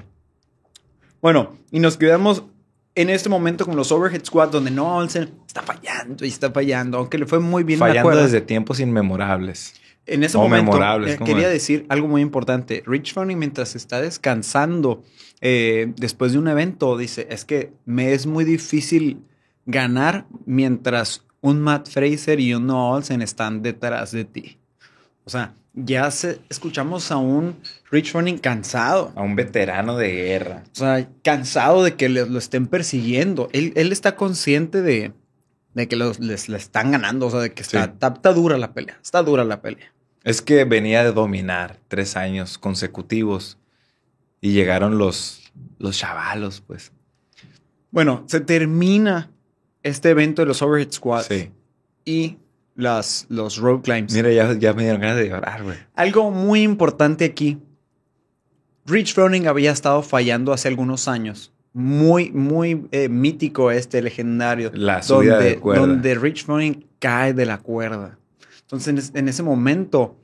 Bueno, y nos quedamos en este momento con los overhead squats donde Noah Olsen está fallando y está fallando, aunque le fue muy bien en la fallando desde tiempos inmemorables. En ese O momento, memorables, eh, ¿cómo quería es? decir algo muy importante. Rich Froning, mientras está descansando eh, después de un evento, dice, es que me es muy difícil ganar mientras un Matt Fraser y un Noah Olsen están detrás de ti. O sea, ya se, escuchamos a un Rich Froning cansado. A un veterano de guerra. O sea, cansado de que le- lo estén persiguiendo. Él, él está consciente de, de que los, les, le están ganando. O sea, de que está, Sí. está- está dura la pelea. Está dura la pelea. Es que venía de dominar tres años consecutivos y llegaron los, los chavalos, pues. Bueno, se termina este evento de los overhead squats Sí. y las, los rope climbs. Mira, ya, ya me dieron ganas de llorar, güey. Algo muy importante aquí. Rich Froning había estado fallando hace algunos años. Muy, muy eh, mítico este, legendario. La subida donde, de cuerda. donde Rich Froning cae de la cuerda. Entonces, en, es- en ese momento,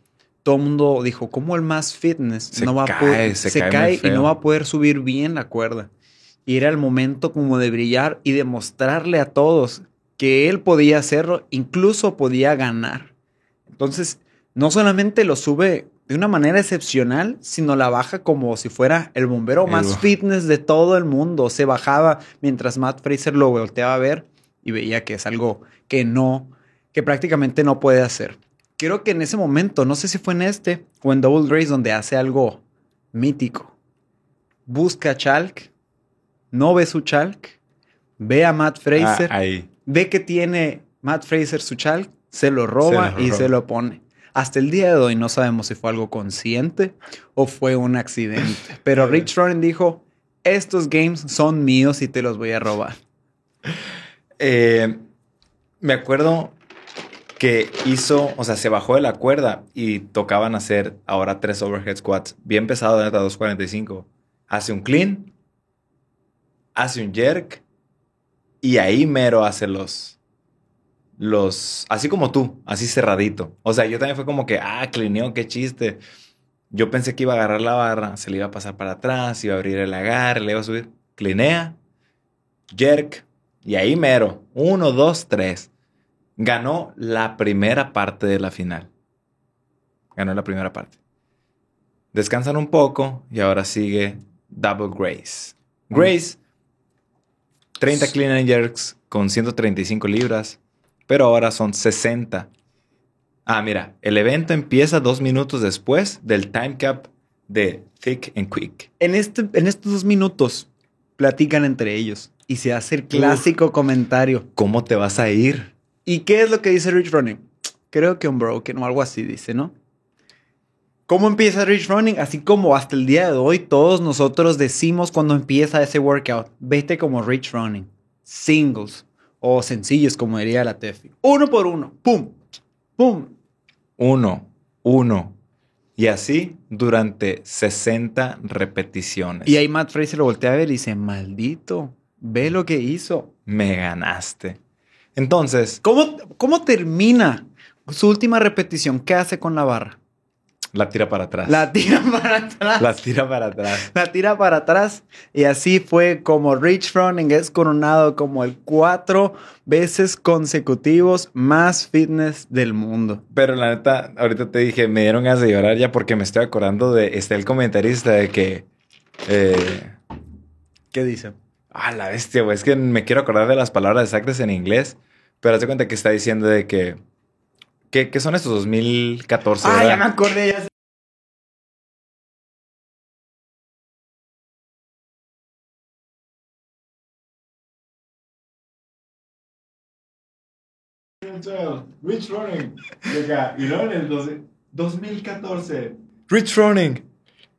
todo el mundo dijo, ¿cómo el más fitness Se no va a cae, poder, se se, cae y no va a poder subir bien la cuerda? Y era el momento como de brillar y demostrarle a todos que él podía hacerlo, incluso podía ganar. Entonces, no solamente lo sube de una manera excepcional, sino la baja como si fuera el bombero más fitness de todo el mundo. Se bajaba mientras Matt Fraser lo volteaba a ver y veía que es algo que no, que prácticamente no puede hacer. Creo que en ese momento, no sé si fue en este o en Double Race, donde hace algo mítico. Busca a Chalk, no ve su Chalk, ve a Matt Fraser, Ah, ahí. Ve que tiene Matt Fraser su Chalk, se lo roba Se y roba. se lo pone. Hasta el día de hoy no sabemos si fue algo consciente o fue un accidente. *laughs* Pero Rich Ronin dijo, estos games son míos y te los voy a robar. Eh, me acuerdo que hizo, o sea, se bajó de la cuerda y tocaban hacer ahora tres overhead squats. Bien pesado, de neta, 245. Hace un clean, hace un jerk y ahí mero hace los. Los. Así como tú, así cerradito. O sea, yo también fue como que, ah, clineó, qué chiste. Yo pensé que iba a agarrar la barra, se le iba a pasar para atrás, iba a abrir el agarre, le iba a subir. Clinea, jerk, y ahí mero, uno, dos, tres. Ganó la primera parte de la final. Ganó la primera parte. Descansan un poco y ahora sigue Double Grace. Grace, 30 clean and jerks con 135 libras, pero ahora son 60. Ah, mira, el evento empieza dos minutos después del time cap de Thick and Quick. En, este, en estos dos minutos platican entre ellos y se hace el clásico comentario. ¿Cómo te vas a ir? ¿Y qué es lo que dice Rich Running? Creo que un broken o algo así dice, ¿no? ¿Cómo empieza Rich Running? Así como hasta el día de hoy todos nosotros decimos cuando empieza ese workout, vete como Rich Running. Singles o sencillos como diría la Tefi. Uno por uno. ¡Pum! ¡Pum! Uno, uno. Y así durante 60 repeticiones. Y ahí Matt Fraser lo voltea a ver y dice, maldito, ve lo que hizo. Me ganaste. Entonces, ¿Cómo, cómo termina su última repetición? ¿Qué hace con la barra? La tira para atrás. La tira *laughs* para atrás. La tira para atrás. La tira para atrás. Y así fue como Rich Froning es coronado como el cuatro veces consecutivos más fitness del mundo. Pero la neta, ahorita te dije, me dieron ganas de llorar ya porque me estoy acordando de este el comentarista de que. Eh, ¿Qué dice? ah, la bestia, güey. Es que me quiero acordar de las palabras exactas en inglés. Pero haz de cuenta que está diciendo de que. ¿Qué, qué son estos 2014? Ah, ya verdad? me acordé. Ya sé. Rich Running. Y luego en el 2014. Rich Running.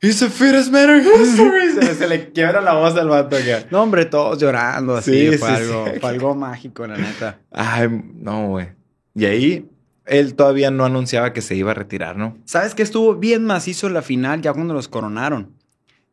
He's the fittest man in history. se, se le quiebra la voz al vato acá. No, hombre, todos llorando así. Sí, fue, sí, algo, sí. fue algo mágico, la neta. Ay, no, güey. Y ahí él todavía no anunciaba que se iba a retirar, ¿no? ¿Sabes qué estuvo bien macizo en la final ya cuando los coronaron?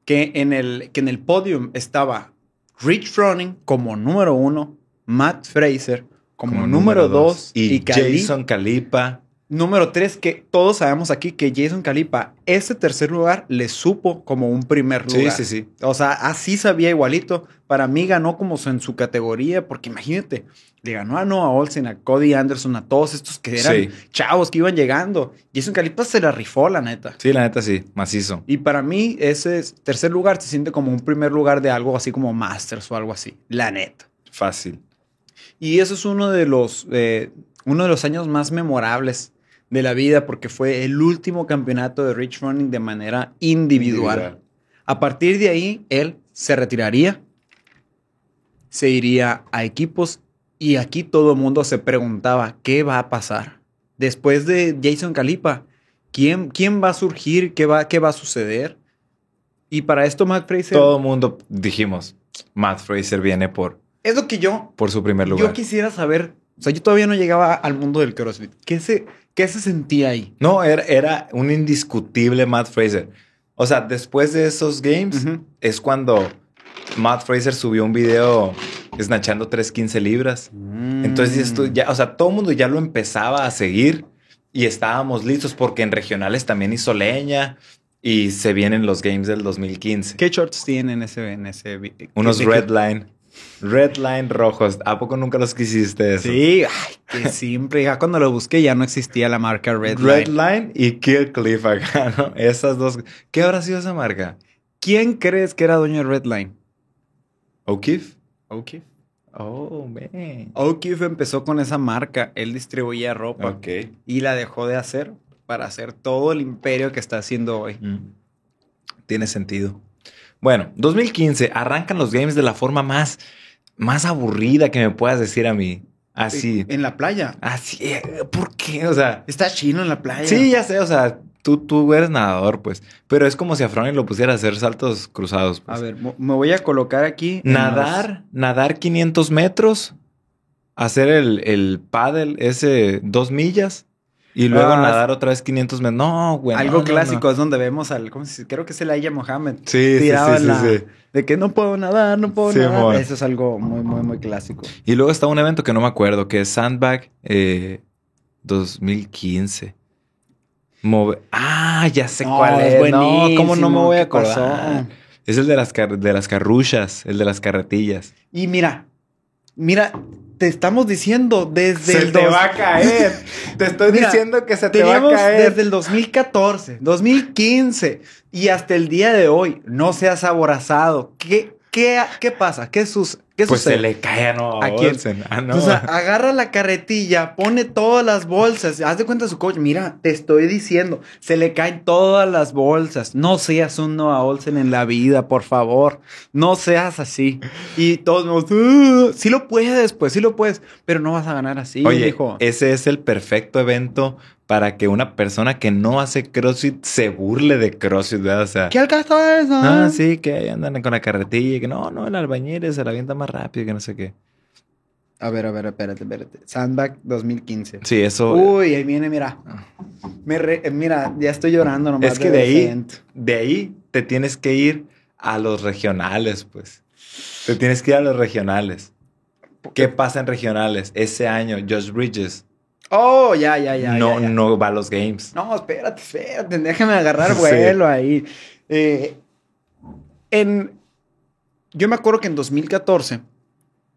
Que en el, que en el podium estaba Rich Froning como número uno, Matt Fraser como, número dos y, y, Cali- Jason Calipa. número tres, que todos sabemos aquí que Jason Calipa, ese tercer lugar le supo como un primer Sí, lugar. sí, sí. O sea, así sabía igualito. Para mí ganó como en su categoría, porque imagínate, le ganó a Noah Olsen, a Cody Anderson, a todos estos que eran Sí. chavos que iban llegando. Jason Calipa se la rifó, la neta. Sí, la neta sí, macizo. Y para mí, ese es- tercer lugar se siente como un primer lugar de algo así como Masters o algo así. La neta. Fácil. Y eso es uno de los, eh, uno de los años más memorables de la vida porque fue el último campeonato de Rich Running de manera individual. Individual. A partir de ahí, él se retiraría, se iría a equipos y aquí todo el mundo se preguntaba qué va a pasar. Después de Jason Calipa, ¿quién, quién va a surgir? ¿Qué va, ¿Qué va a suceder? Y para esto Matt Fraser... Todo el mundo dijimos, Matt Fraser viene por, Es lo que yo por su primer lugar. Yo quisiera saber, o sea, yo todavía no llegaba al mundo del CrossFit. ¿Qué se, qué se sentía ahí? No, era, era un indiscutible Matt Fraser. O sea, después de esos games es cuando Matt Fraser subió un video snatchando 315 libras. Entonces dices tú, ya, o sea, todo el mundo ya lo empezaba a seguir y estábamos listos porque en regionales también hizo leña y se vienen los games del 2015. ¿Qué shorts tienen en ese, en ese Unos de qué- red line. Red line rojos. ¿A poco nunca los quisiste eso? Sí, ay, que *laughs* siempre. Ya cuando lo busqué ya no existía la marca Red, Red Line. line y Kill Cliff acá, ¿no? Esas dos. ¿Qué habrá sido esa marca? ¿Quién crees que era dueño de Red Line? O'Keefe. O'Keefe. Oh, man. O'Keefe empezó con esa marca. Él distribuía ropa y la dejó de hacer para hacer todo el imperio que está haciendo hoy. Mm. Tiene sentido. Bueno, 2015, arrancan los games de la forma más, más aburrida que me puedas decir a mí. Así. En la playa. Así. eh, ¿Por qué? O sea. Está chino en la playa. Sí, ya sé, o sea, tú, tú eres nadador, pues. Pero es como si a Froning lo pusiera a hacer saltos cruzados. pues. A ver, me voy a colocar aquí. Nadar, nadar 500 metros, hacer el, el paddle ese dos millas y luego Ah, nadar otra vez 500 metros. No, güey. Algo no, clásico no. es donde vemos al. ¿cómo se? Creo que es el Aya Mohammed. Sí, sí, tiraba sí, sí, la- sí. De que no puedo nadar, no puedo nadar. Eso es algo muy, muy, muy clásico. Y luego está un evento que no me acuerdo, que es Sandbag eh, 2015. Move- Ah, ya sé No, cuál es es. No, ¿cómo no me voy a acordar? Es el de las, de las carruchas, el de las carretillas. Y mira, mira, te estamos diciendo desde el dos- caer. *laughs* Te estoy Mira, diciendo que se Teníamos desde el 2014, 2015 y hasta el día de hoy no se has aborazado. ¿Qué, qué, qué pasa? ¿Qué, sus, ¿Qué Pues sucede? se le cae a ¿A quién? Olsen. Agarra la carretilla, pone todas las bolsas. Haz de cuenta a su coach. Mira, te estoy diciendo, se le caen todas las bolsas. No seas un Noah Olsen en la vida, por favor. No seas así. Y todos nos, "Uh, sí lo puedes, pues sí lo puedes, pero no vas a ganar así, Oye, ese es el perfecto evento para que una persona que no hace CrossFit se burle de CrossFit, ¿verdad? O sea, ¿Qué alcanza eso? ah, sí, que ahí andan con la carretilla y que no, no, el albañil se la avienta más rápido que no sé qué. A ver, a ver, espérate, espérate. Sandbag 2015. Sí, eso. Uy, ahí viene, mira. Me re- eh, mira, ya estoy llorando nomás. es que de ahí, evento. de ahí te tienes que ir a los regionales, pues. Te tienes que ir a los regionales. ¿Qué pasa en regionales? Ese año, Josh Bridges Oh, ya, ya, ya. no, ya, ya. no va a los games. No, espérate, espérate, déjame agarrar *laughs* Sí. vuelo ahí. Eh, en, yo me acuerdo que en 2014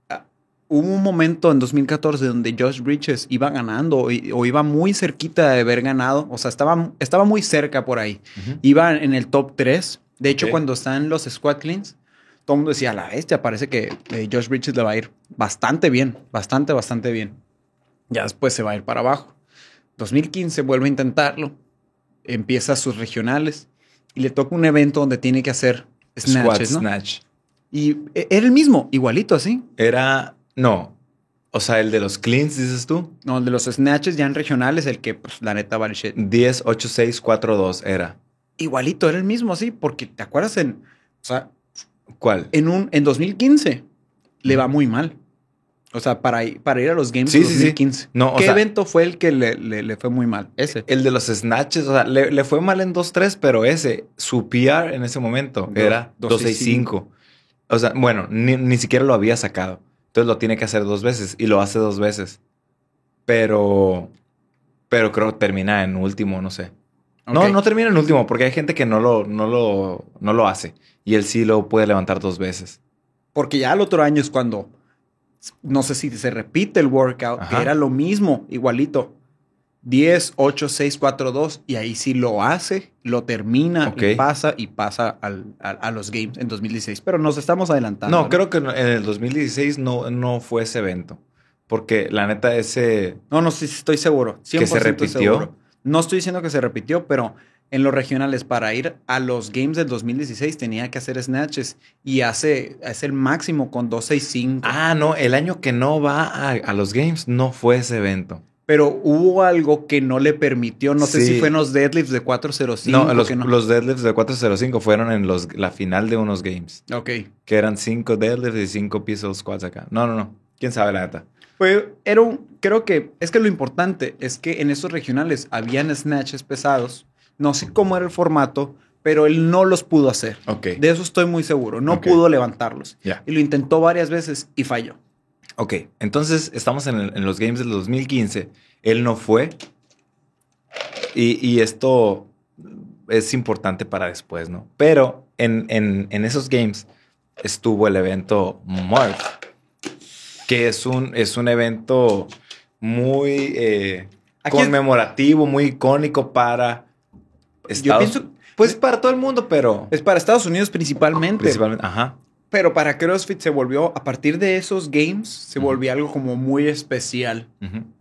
ah, hubo un momento en 2014 donde Josh Bridges iba ganando o, o iba muy cerquita de haber ganado. O sea, estaba, estaba muy cerca por ahí. Iba en el top 3. De hecho, cuando están los squat cleans, todo el mundo decía, la bestia, parece que eh, Josh Bridges le va a ir bastante bien, bastante, bastante bien. Ya después se va a ir para abajo. 2015 vuelve a intentarlo, empieza sus regionales y le toca un evento donde tiene que hacer Squat snatches, ¿no? snatch. Y eh, era el mismo, igualito así. Era. No. O sea, el de los cleans, dices tú. No, el de los snatches ya en regionales, el que, pues, la neta vale shit. 10, 8, 6, 4, 2 era. Igualito, era el mismo así, porque te acuerdas en, o sea, ¿Cuál? en un, en 2015 le va muy mal. O sea, para, ir- para ir a los Games Sí, de sí, sí. 2015. No, o ¿Qué sea- evento fue el que le, le- le fue muy mal? Ese. El de los snatches, o sea, le, le fue mal en 2-3, pero ese, su PR en ese momento Dos- era 2-6-5. 2-6-5. O sea, bueno, ni, ni siquiera lo había sacado. Entonces lo tiene que hacer dos veces y lo hace dos veces. Pero, pero creo que termina en último, no sé. No, no termina en último porque hay gente que no lo, no lo, no lo hace. Y él sí lo puede levantar dos veces. Porque ya el otro año es cuando, no sé si se repite el workout, Ajá. que era lo mismo, igualito. 10, 8, 6, 4, 2. Y ahí sí lo hace, lo termina, Ok. y pasa y pasa al- a, a los Games en 2016. Pero nos estamos adelantando. No, creo que en el 2016 no, no fue ese evento. Porque la neta ese... No, no, sí, sí, estoy seguro. 100% ¿Que se repitió? seguro. No estoy diciendo que se repitió, pero en los regionales para ir a los Games del 2016 tenía que hacer snatches y hace, hace el máximo con 265. Ah, no, el año que no va a, a los games no fue ese evento. Pero hubo algo que no le permitió, no sé Sí. si fue en los deadlifts de 405. no, los, no. los deadlifts de 405 fueron en los, la final de unos games. Ok. Que eran 5 deadlifts y 5 pistol squats acá. No, no, no. ¿Quién sabe la neta? Fue, era un, creo que, es que lo importante es que en esos regionales habían snatches pesados. No sé cómo era el formato, pero él no los pudo hacer. Ok. De eso estoy muy seguro. No Ok. pudo levantarlos. Ya. Y lo intentó varias veces y falló. Ok, entonces estamos en, el- en los games del 2015. Él no fue. Y, y esto es importante para después, ¿no? Pero en, en- en esos games estuvo el evento Marth, que es un, es un evento muy eh, conmemorativo, muy icónico para Estados pienso- Pues para todo el mundo, pero Es para Estados Unidos principalmente. principalmente. Ajá. Pero para CrossFit se volvió, a partir de esos games, se volvió algo como muy especial.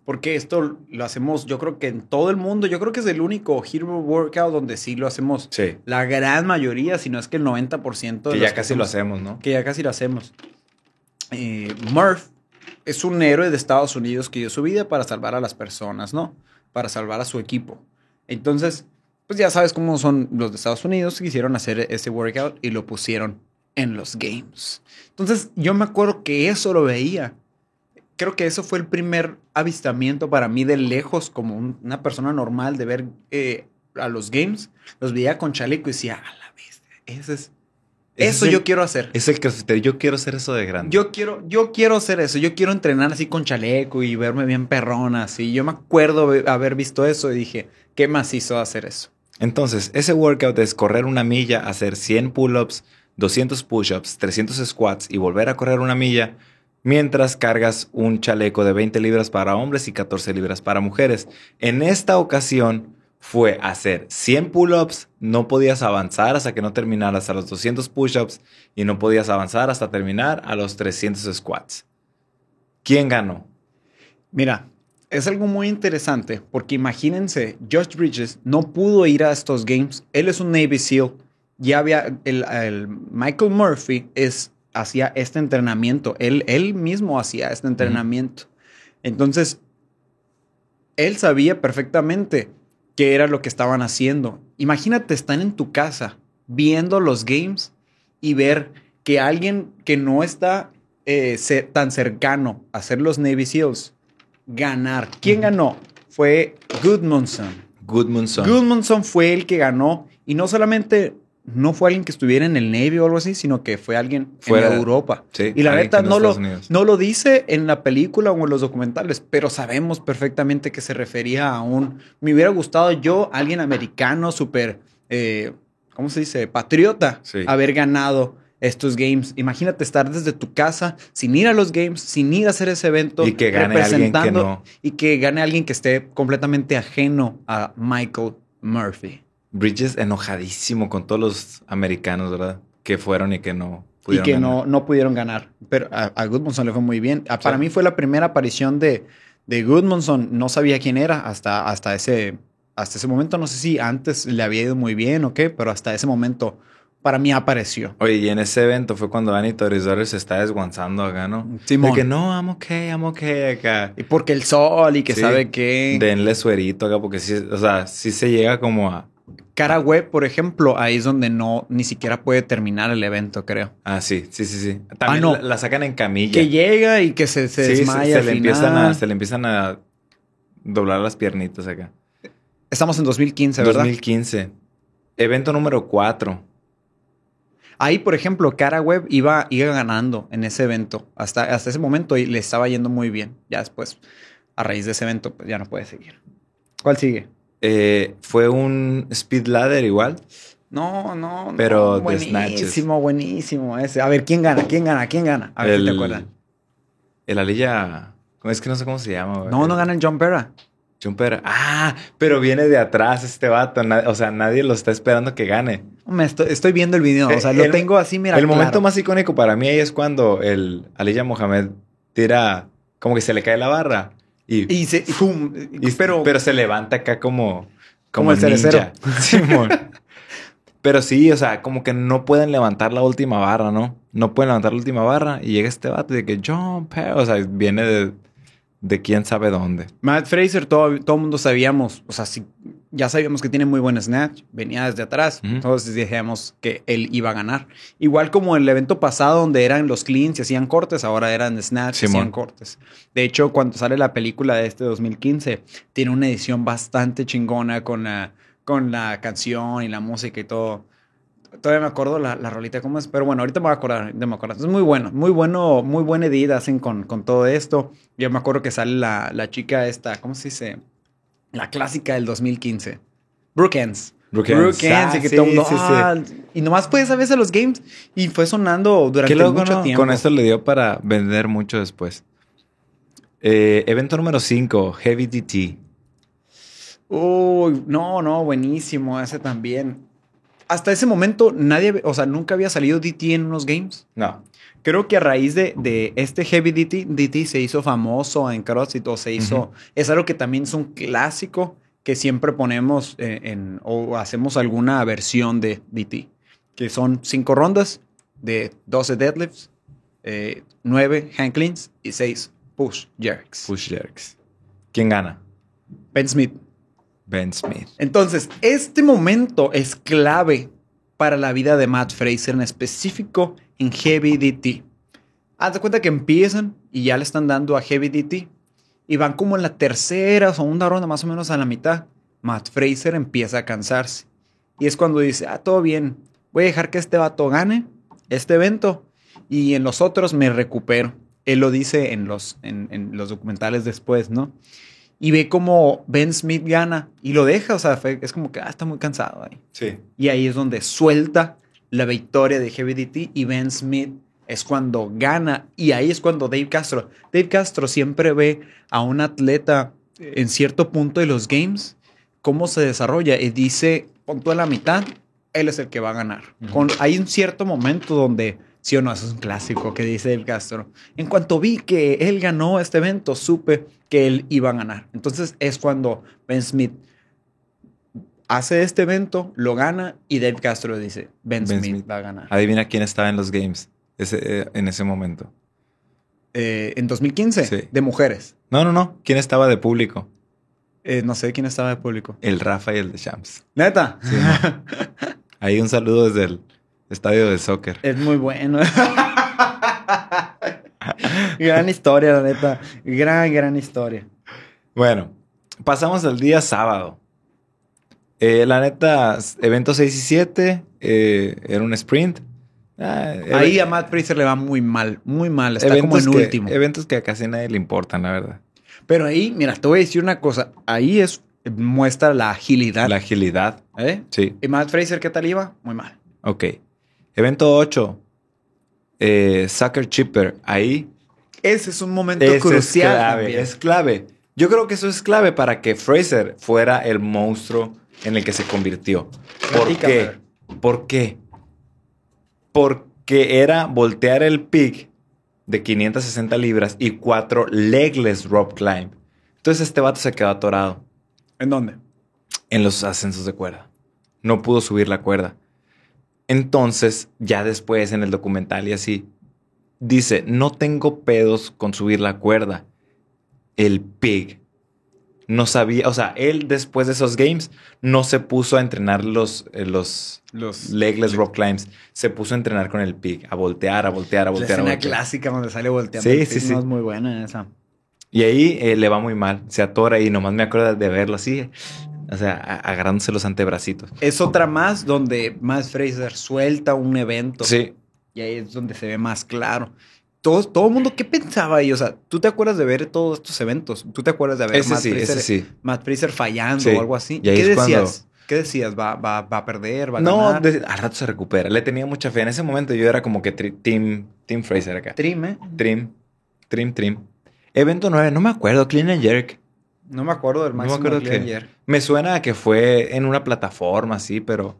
Porque esto lo hacemos, yo creo que en todo el mundo, yo creo que es el único Hero Workout donde sí lo hacemos. Sí. La gran mayoría, si no es que el 90% de Que los ya casi lo hacemos- hacemos, ¿no? Que ya casi lo hacemos. Eh, Murph es un héroe de Estados Unidos que dio su vida para salvar a las personas, ¿no? Para salvar a su equipo. Entonces, pues ya sabes cómo son los de Estados Unidos, quisieron hacer ese workout y lo pusieron en los games. Entonces, yo me acuerdo que eso lo veía. Creo que eso fue el primer avistamiento para mí de lejos, como un- una persona normal, de ver eh, a los games. Los veía con chaleco y decía, a la vez, ese es, Ese eso es el- yo quiero hacer. Es el crossfitero. Yo quiero hacer eso de grande. Yo quiero, yo quiero hacer eso. Yo quiero entrenar así con chaleco y verme bien perrona, así. Yo me acuerdo haber visto eso y dije, ¿qué más hizo hacer eso? Entonces, ese workout es correr una milla, hacer 100 pull-ups, 200 push-ups, 300 squats y volver a correr una milla mientras cargas un chaleco de 20 libras para hombres y 14 libras para mujeres. En esta ocasión fue hacer 100 pull-ups, no podías avanzar hasta que no terminaras a los 200 push-ups y no podías avanzar hasta terminar a los 300 squats. ¿Quién ganó? Mira, es algo muy interesante porque imagínense, Josh Bridges no pudo ir a estos games. Él es un Navy SEAL. Ya había el, el Michael Murphy es hacía este entrenamiento. Él, él mismo hacía este entrenamiento. Entonces, él sabía perfectamente qué era lo que estaban haciendo. Imagínate, están en tu casa viendo los games y ver que alguien que no está eh, tan cercano a ser los Navy SEALs ganar. ¿Quién ganó? Fue Goodmanson. Goodmanson. Goodmanson fue el que ganó y no solamente no fue alguien que estuviera en el Navy o algo así, sino que fue alguien Fuera, en Europa. Sí, y la neta no lo, no lo dice en la película o en los documentales, pero sabemos perfectamente que se refería a un... Me hubiera gustado yo, alguien americano, súper, eh, ¿cómo se dice? Patriota, haber ganado estos games. Imagínate estar desde tu casa sin ir a los games, sin ir a hacer ese evento. Y que gane alguien que no. Y que gane alguien que esté completamente ajeno a Michael Murphy. Bridges enojadísimo con todos los americanos, ¿verdad? Que fueron y que no pudieron Y que No, no pudieron ganar. Pero a, a Goodmanson le fue muy bien. Para mí fue la primera aparición de, de Goodmanson. No sabía quién era hasta, hasta, ese, hasta ese momento. No sé si antes le había ido muy bien o qué, pero hasta ese momento para mí apareció. Oye, y en ese evento fue cuando Danny Torres se está desguanzando acá, ¿no? Simón. De que no, I'm okay, I'm okay acá. Y porque el sol y que sabe qué. Denle suerito acá, porque sí, o sea, sí se llega como a cara web, por ejemplo, ahí es donde no ni siquiera puede terminar el evento, creo. Ah, sí, sí, sí, sí. También ah, la, sacan en camilla. Que llega y que se, se desmaya. Se, le empiezan a, se le empiezan a doblar las piernitas acá. Estamos en 2015, ¿verdad? 2015. Evento número 4. Ahí, por ejemplo, Cara Web iba, iba ganando en ese evento. Hasta, hasta ese momento y le estaba yendo muy bien. Ya después, a raíz de ese evento, pues ya no puede seguir. ¿Cuál sigue? Eh, fue un speed ladder igual. No, no, Pero no. Buenísimo, buenísimo ese. A ver, ¿quién gana? ¿Quién gana? ¿Quién gana? A ver si te acuerdas. El Alilla. Es que no sé cómo se llama. No, no gana el John Pera. John Pera. Ah, pero viene de atrás este vato. o sea, nadie lo está esperando que gane. Me estoy, viendo el video. O sea, lo tengo así, mira. El momento más icónico para mí es cuando el Alilla Mohamed tira. Como que se le cae la barra. Y, se, pum, pero, pero se levanta acá como, como, el cerecero. *laughs* pero sí, o sea, como que no pueden levantar la última barra, ¿no? No pueden levantar la última barra y llega este vato de que John o sea, viene de, de quién sabe dónde. Matt Fraser, todo, todo el mundo sabíamos, o sea, si, ya sabíamos que tiene muy buen snatch, venía desde atrás, entonces dijimos que él iba a ganar. Igual como el evento pasado donde eran los cleans y hacían cortes, ahora eran snatch y hacían cortes. De hecho, cuando sale la película de este 2015, tiene una edición bastante chingona con la, con la canción y la música y todo todavía me acuerdo la, la, rolita cómo es, pero bueno, ahorita me voy a acordar, me acuerdo. Es muy bueno, muy bueno, muy buena edad hacen con, con todo esto. Yo me acuerdo que sale la, la chica esta, ¿cómo se dice? La clásica del 2015. Brookens. Brookens. Ah, y que todo mundo, ah, y nomás puedes a veces los games y fue sonando durante mucho tiempo. Con esto le dio para vender mucho después. Eh, evento número 5, Heavy DT. Uy, no, no, buenísimo ese también hasta ese momento nadie, o sea, nunca había salido DT en unos games. No. Creo que a raíz de, de este Heavy DT, DT se hizo famoso en CrossFit o se hizo, es algo que también es un clásico que siempre ponemos eh, en, o hacemos alguna versión de DT, que son cinco rondas de 12 deadlifts, eh, 9 hand cleans y 6 push jerks. Push jerks. ¿Quién gana? Ben Smith. Ben Smith. Entonces, este momento es clave para la vida de Matt Fraser, en específico en Heavy DT. Haz de cuenta que empiezan y ya le están dando a Heavy DT. Y van como en la tercera o segunda ronda, más o menos a la mitad. Matt Fraser empieza a cansarse. Y es cuando dice, ah, todo bien, voy a dejar que este vato gane este evento y en los otros me recupero. Él lo dice en los, en los documentales después, ¿no? Y ve como Ben Smith gana y lo deja, o sea, es como que ah, está muy cansado ahí. Sí. Y ahí es donde suelta la victoria de Heavy DT y Ben Smith es cuando gana y ahí es cuando Dave Castro, Dave Castro siempre ve a un atleta en cierto punto de los games cómo se desarrolla y dice, pon a la mitad, él es el que va a ganar. Con, hay un cierto momento donde, sí o no, eso es un clásico que dice el Castro. En cuanto vi que él ganó este evento, supe que él iba a ganar. Entonces es cuando Ben Smith hace este evento, lo gana y Dave Castro dice, Ben, Ben Smith, Smith. va a ganar. Adivina quién estaba en los games ese, eh, en ese momento. Eh, en 2015, Sí. de mujeres. No, no, no. ¿Quién estaba de público? Eh, no sé quién estaba de público. El Rafa y el de Shams. Neta. Sí, no. *laughs* Ahí un saludo desde el estadio de soccer. Es muy bueno. *laughs* gran historia, la neta. Gran, gran historia. Bueno, pasamos al día sábado. Eh, la neta, evento 6 y 7, eh, era un sprint. Ah, Ahí a Matt Fraser le va muy mal, muy mal. Está como en que- último. Eventos que a casi nadie le importan, la verdad. Pero ahí, mira, te voy a decir una cosa. Ahí es muestra la agilidad. La agilidad, ¿eh? sí. ¿Y Matt Fraser qué tal iba? Muy mal. Ok. Evento 8, eh, Sucker Chipper. Ahí Ese es un momento Ese crucial. Es clave, también. es clave. Yo creo que eso es clave para que Fraser fuera el monstruo en el que se convirtió. ¿Por qué? ¿Por qué? Porque era voltear el pick de 560 libras y cuatro legless rope climb. Entonces este vato se quedó atorado ¿En dónde? en los ascensos de cuerda. No pudo subir la cuerda. Entonces, ya después en el documental y así, dice, no tengo pedos con subir la cuerda. El pig no sabía, o sea, él después de esos games no se puso a entrenar los, eh, los Los... legless rock climbs, se puso a entrenar con el pig, a voltear, a voltear, a voltear. a escena voltear. clásica donde sale volteando. Sí, el sí, pig, sí. no, es muy buena esa. Y ahí eh, le va muy mal, se atora y nomás me acuerdo de verlo así, o sea, agarrándose los antebracitos. Es otra más donde Matt Fraser suelta un evento. Sí, Y ahí es donde se ve más claro. Todo, todo el mundo, ¿qué pensaba ahí? O sea, ¿tú te acuerdas de ver todos estos eventos? ¿Tú te acuerdas de ver ese Matt, sí, Fraser, ese sí. Matt Fraser fallando Sí. o algo así? ¿Qué cuando- decías? ¿Qué decías? ¿Va, va, ¿Va a perder? ¿Va a No, ganar? de- al rato se recupera. Le tenía mucha fe. En ese momento yo era como que tri- team, team Fraser acá. Trim, ¿eh? Trim, trim, trim. Evento 9, no me acuerdo, Clean and Jerk. No me acuerdo del No me máximo acuerdo clean qué. ayer. Me suena a que fue en una plataforma así, pero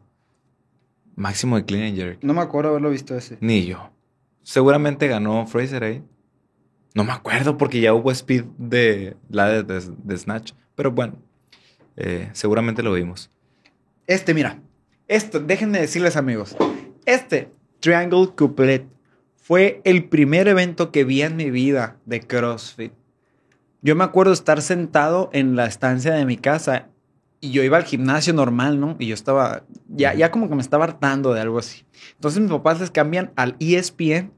máximo de Clean and Jerk. No me acuerdo haberlo visto ese. Ni yo. Seguramente ganó Fraser ahí. No me acuerdo porque ya hubo speed de la de, de- de Snatch. Pero bueno, eh, seguramente lo vimos. Este, mira. Esto, déjenme decirles, amigos. Este Triangle Couplet fue el primer evento que vi en mi vida de CrossFit. Yo me acuerdo estar sentado en la estancia de mi casa y yo iba al gimnasio normal, ¿no? Y yo estaba, ya, ya como que me estaba hartando de algo así. Entonces mis papás les cambian al ESPN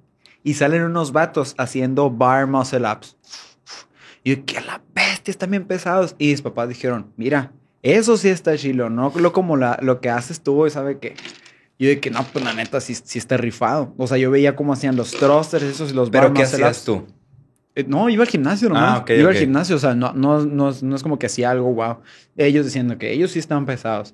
y salen unos vatos haciendo bar muscle ups. Y yo, que la bestia, están bien pesados. Y mis papás dijeron, mira, eso sí está chilo, no lo como la, lo que haces tú, ¿sabe qué? Yo de que no, pues la neta sí, sí está rifado. O sea, yo veía cómo hacían los thrusters, esos y los ¿Pero bar qué muscle hacías ups. tú? Eh, no, iba al gimnasio nomás. Ah, ok, iba ok. al gimnasio, o sea, no, no, no, es- no es como que hacía algo wow. Ellos diciendo que ellos sí estaban pesados.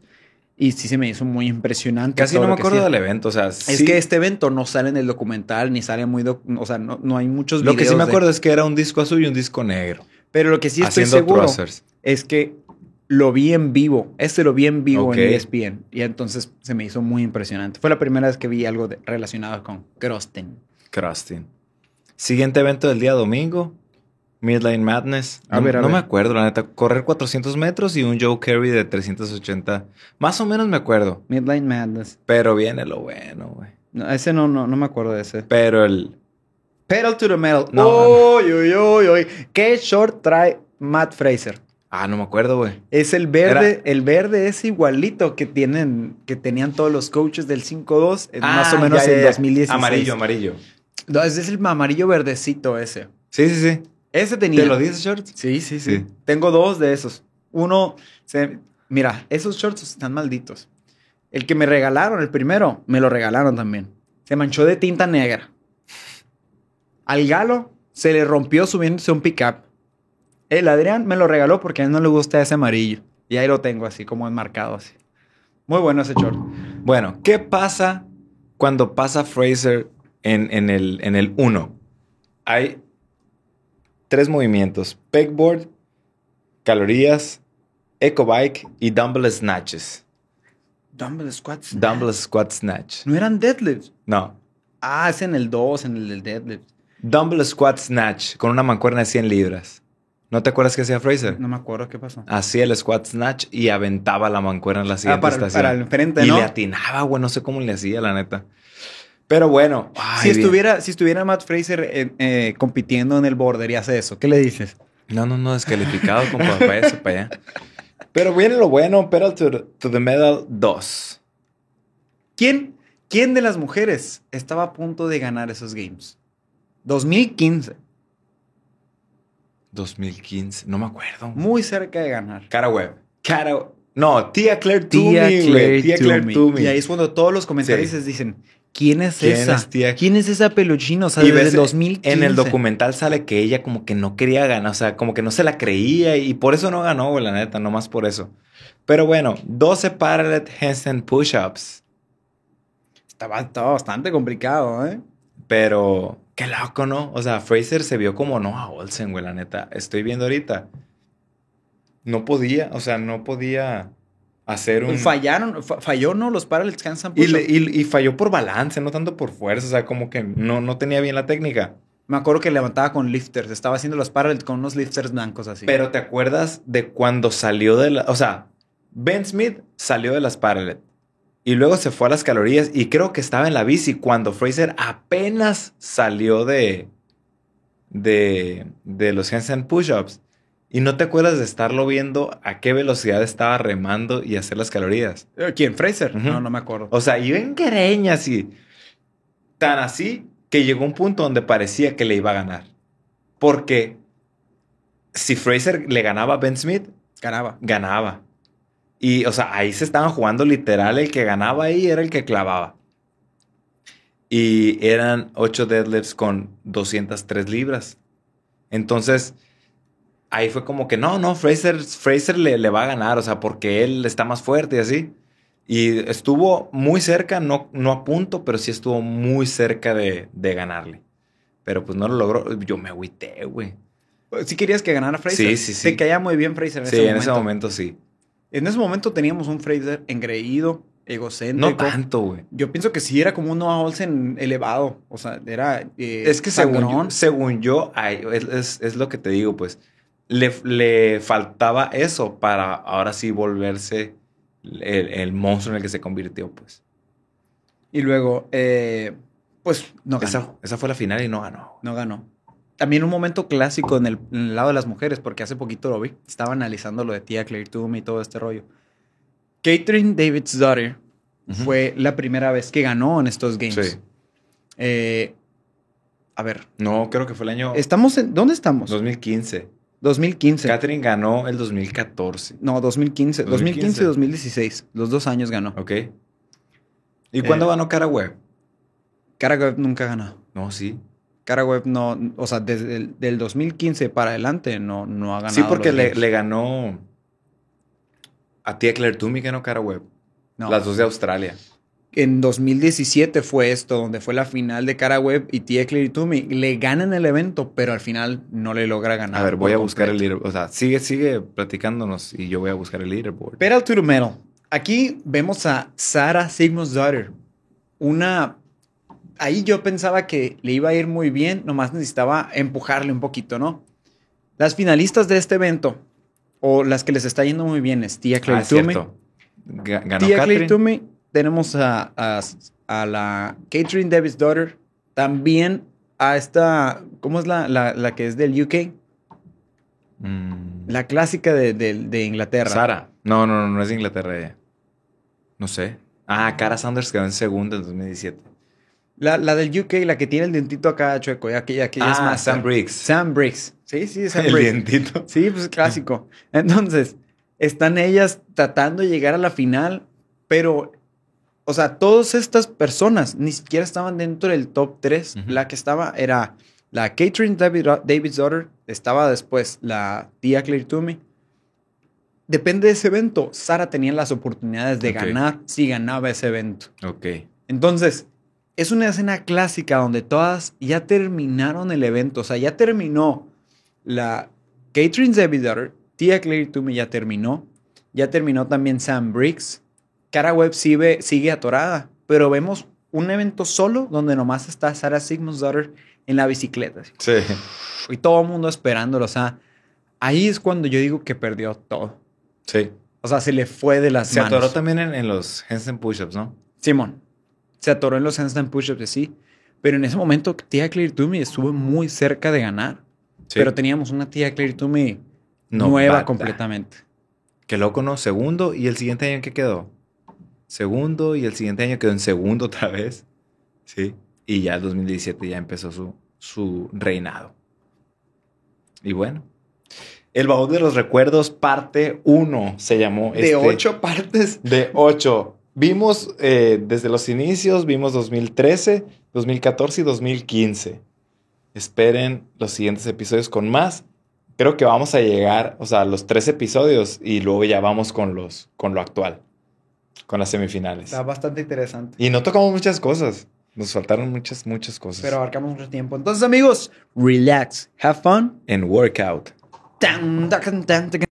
Y sí se me hizo muy impresionante. Casi no me acuerdo del evento. O sea, Es sí- que este evento no sale en el documental, ni sale muy... doc- o sea, no, no hay muchos Lo que sí videos me de- acuerdo es que era un disco azul y un disco negro. Pero lo que sí estoy seguro thrusters. es que lo vi en vivo. Este lo vi en vivo Ok. en ESPN. Y entonces se me hizo muy impresionante. Fue la primera vez que vi algo de- relacionado con Crossing. Crusting. Siguiente evento del día domingo. Midline Madness. A no, ver, a no ver. me acuerdo, la neta. Correr 400 metros y un Joe Carey de 380. Más o menos me acuerdo. Midline Madness. Pero viene lo bueno, güey. No, ese no, no, no me acuerdo de ese. Pero el... Pedal to the metal. No, Uy, uy, uy, uy. ¿Qué short trae Matt Fraser? Ah, no me acuerdo, güey. Es el verde, el verde es igualito que tienen, que tenían todos los coaches del 5-2, eh, más o Ah, menos ya, ya, en ya. 2016. Amarillo, amarillo. No, ese es el amarillo verdecito ese. Sí, sí, sí. Ese tenía. ¿Te lo dices, shorts? Sí, sí, sí, Sí. Tengo dos de esos. Uno, se- mira, esos shorts están malditos. El que me regalaron, el primero, me lo regalaron también. Se manchó de tinta negra. Al galo se le rompió subiéndose un pickup. El Adrián me lo regaló porque a él no le gusta ese amarillo. Y ahí lo tengo así como enmarcado así. Muy bueno ese short. Bueno, ¿qué pasa cuando pasa Fraser en, en el, en el 1? Hay tres movimientos. Pegboard, calorías Echo Bike y Dumbbell Snatches. Dumbbell squats. Dumbbell Squat Snatch. No eran deadlifts. No. Ah, es en el 2, en el del deadlift. Dumbbell Squat Snatch con una mancuerna de 100 libras. ¿No te acuerdas qué hacía Fraser? No me acuerdo qué pasó. Hacía el squat snatch y aventaba la mancuerna en la siguiente Ah, para, estación. para el frente, y le atinaba, güey. No sé cómo le hacía, la neta. Pero bueno. ay, si, bien. estuviera, si estuviera Matt Fraser eh, eh, compitiendo en el border y hace eso, ¿qué le dices? No, no, no, descalificado, compa. *laughs* Eso, para allá. Pero viene lo bueno. Pedal to, to the Medal 2. ¿Quién, ¿Quién de las mujeres estaba a punto de ganar esos games? 2015. 2015. No me acuerdo. Muy cerca de ganar. Cara web. Cara... No, tía Claire Tía Toomey, güey. Claire Tía Claire Toomey. Y ahí es cuando todos los comentarios Sí. dicen, ¿quién es ¿Quién esa? es tía? ¿Quién es esa peluchina? O sea, Y desde ves, el 2015. En el documental sale que ella como que no quería ganar, o sea, como que no se la creía y por eso no ganó, güey, la neta, nomás por eso. Pero bueno, 12 parallel handstand push-ups. Estaba, estaba bastante complicado, ¿eh? Pero qué loco, ¿no? O sea, Fraser se vio como no a Olsen, güey, la neta. Estoy viendo ahorita. No podía, o sea, no podía hacer un... Fallaron, fa- falló, ¿no? Los parallel handstand Y, y- y falló por balance, no tanto por fuerza, o sea, como que no, no tenía bien la técnica. Me acuerdo que levantaba con lifters. Estaba haciendo los parallel con unos lifters blancos así. Pero ¿te acuerdas de cuando salió de la... O sea, Ben Smith salió de las Parallel y luego se fue a las calorías y creo que estaba en la bici cuando Fraser apenas salió de... De, de los handstand push-ups. Y no te acuerdas de estarlo viendo a qué velocidad estaba remando y hacer las calorías. Eh, ¿Quién? ¿Fraser? No, no me acuerdo. O sea, iba en greña así. Tan así que llegó un punto donde parecía que le iba a ganar. Porque si Fraser le ganaba a Ben Smith, Ganaba. ganaba. Y, o sea, ahí se estaban jugando literal. El que ganaba ahí era el que clavaba. Y eran 8 deadlifts con 203 libras. Entonces, ahí fue como que no, no, Fraser, Fraser le, le va a ganar, o sea, porque él está más fuerte y así. Y estuvo muy cerca, no, no a punto, pero sí estuvo muy cerca de, de ganarle. Pero pues no lo logró. Yo me agüité, güey. Si querías que ganara Fraser. Sí, sí, sí. Te caía muy bien Fraser en Sí, ese en momento. ese momento sí. En ese momento teníamos un Fraser engreído, egocéntrico. No tanto, güey. Yo pienso que sí era como un Noah Olsen elevado. O sea, era. eh, Es que según yo, según yo ay, es, es- es lo que te digo, pues. Le, le faltaba eso para ahora sí volverse el, el monstruo en el que se convirtió, pues. Y luego, eh, pues no ganó. Esa, esa fue la final y no ganó. No ganó. También un momento clásico en el, en el lado de las mujeres, porque hace poquito lo vi. Estaba analizando lo de tía Claire Toomey y todo este rollo. Catherine David's daughter fue la primera vez que ganó en estos games. Sí. Eh, a ver, No, creo que fue el año estamos en, ¿dónde estamos? 2015. 2015. Catherine ganó el 2014. No, 2015. 2015 y 2015. 2016. Los dos años ganó. ¿Ok? ¿Y cuándo Eh, ganó Cara Web? Cara Web nunca ganó. No, sí. Cara Web no, o sea, desde el del 2015 para adelante no, no ha ganado. Sí, porque le, le ganó a tía Claire Toomey ganó Cara Web. No. Las dos de Australia. En 2017 fue esto, donde fue la final de Cara Web y Tia Claire Toomey le ganan el evento, pero al final no le logra ganar. A ver, voy a buscar el leaderboard. O sea, sigue, sigue platicándonos y yo voy a buscar el leaderboard. Pedal to the metal. Aquí vemos a Sarah Sigmund's daughter. Una. Ahí yo pensaba que le iba a ir muy bien, nomás necesitaba empujarle un poquito, ¿no? Las finalistas de este evento, o las que les está yendo muy bien, es Tia Claire Ah. Ga- Ganó Tia Claire Catherine. Tenemos a, a, a la Catherine Davis daughter, también a esta, ¿cómo es la, la, la que es del UK? Mm, La clásica de, de- de Inglaterra. Sara. No, no, no, no es de Inglaterra ella. No sé. Ah, Cara Sanders quedó en segundo en 2017. La, la del UK, la que tiene el dientito acá chueco, ya que, ya que ya es ah, más. Sam Briggs. Sam Briggs. Sí, sí, Sam *laughs* el Briggs. dientito. Sí, pues es clásico. Entonces, están ellas tratando de llegar a la final, pero, o sea, todas estas personas ni siquiera estaban dentro del top 3. Ujú. La que estaba era la Catherine David, David's daughter, estaba después la tía Claire Toomey. Depende de ese evento, Sara tenía las oportunidades de ganar si ganaba ese evento. Ok. Entonces, es una escena clásica donde todas ya terminaron el evento. O sea, ya terminó la Catherine Zebedar, tía Claire Toomey ya terminó. Ya terminó también Sam Briggs. Cara Web sigue, sigue atorada, pero vemos un evento solo donde nomás está Sarah Sigmund's Daughter en la bicicleta. así. Sí. Y todo el mundo esperándolo. O sea, ahí es cuando yo digo que perdió todo. Sí. O sea, se le fue de las Se manos. atoró también en, en los handstand push-ups, ¿no? Simón. Se atoró en los handstand push-ups y así. Pero en ese momento, Tia Claire Toomey estuvo muy cerca de ganar. Sí. Pero teníamos una Tia Claire Toomey Novata. nueva completamente. Qué loco, ¿no? Segundo y el siguiente año, ¿qué quedó? Segundo y el siguiente año quedó en segundo *laughs* otra vez. Sí. Y ya el 2017 ya empezó su, su reinado. Y bueno. El baúl de los recuerdos, parte 1, se llamó. De este- ocho partes. *laughs* De 8. Vimos eh, desde los inicios, vimos 2013, 2014 y 2015. Esperen los siguientes episodios con más. Creo que vamos a llegar, o sea, a los tres episodios y luego ya vamos con los, con lo actual, con las semifinales. Está bastante interesante. Y no tocamos muchas cosas. Nos faltaron muchas, muchas cosas. Pero abarcamos mucho tiempo. Entonces, amigos, relax, have fun. tacan, tan, tacan.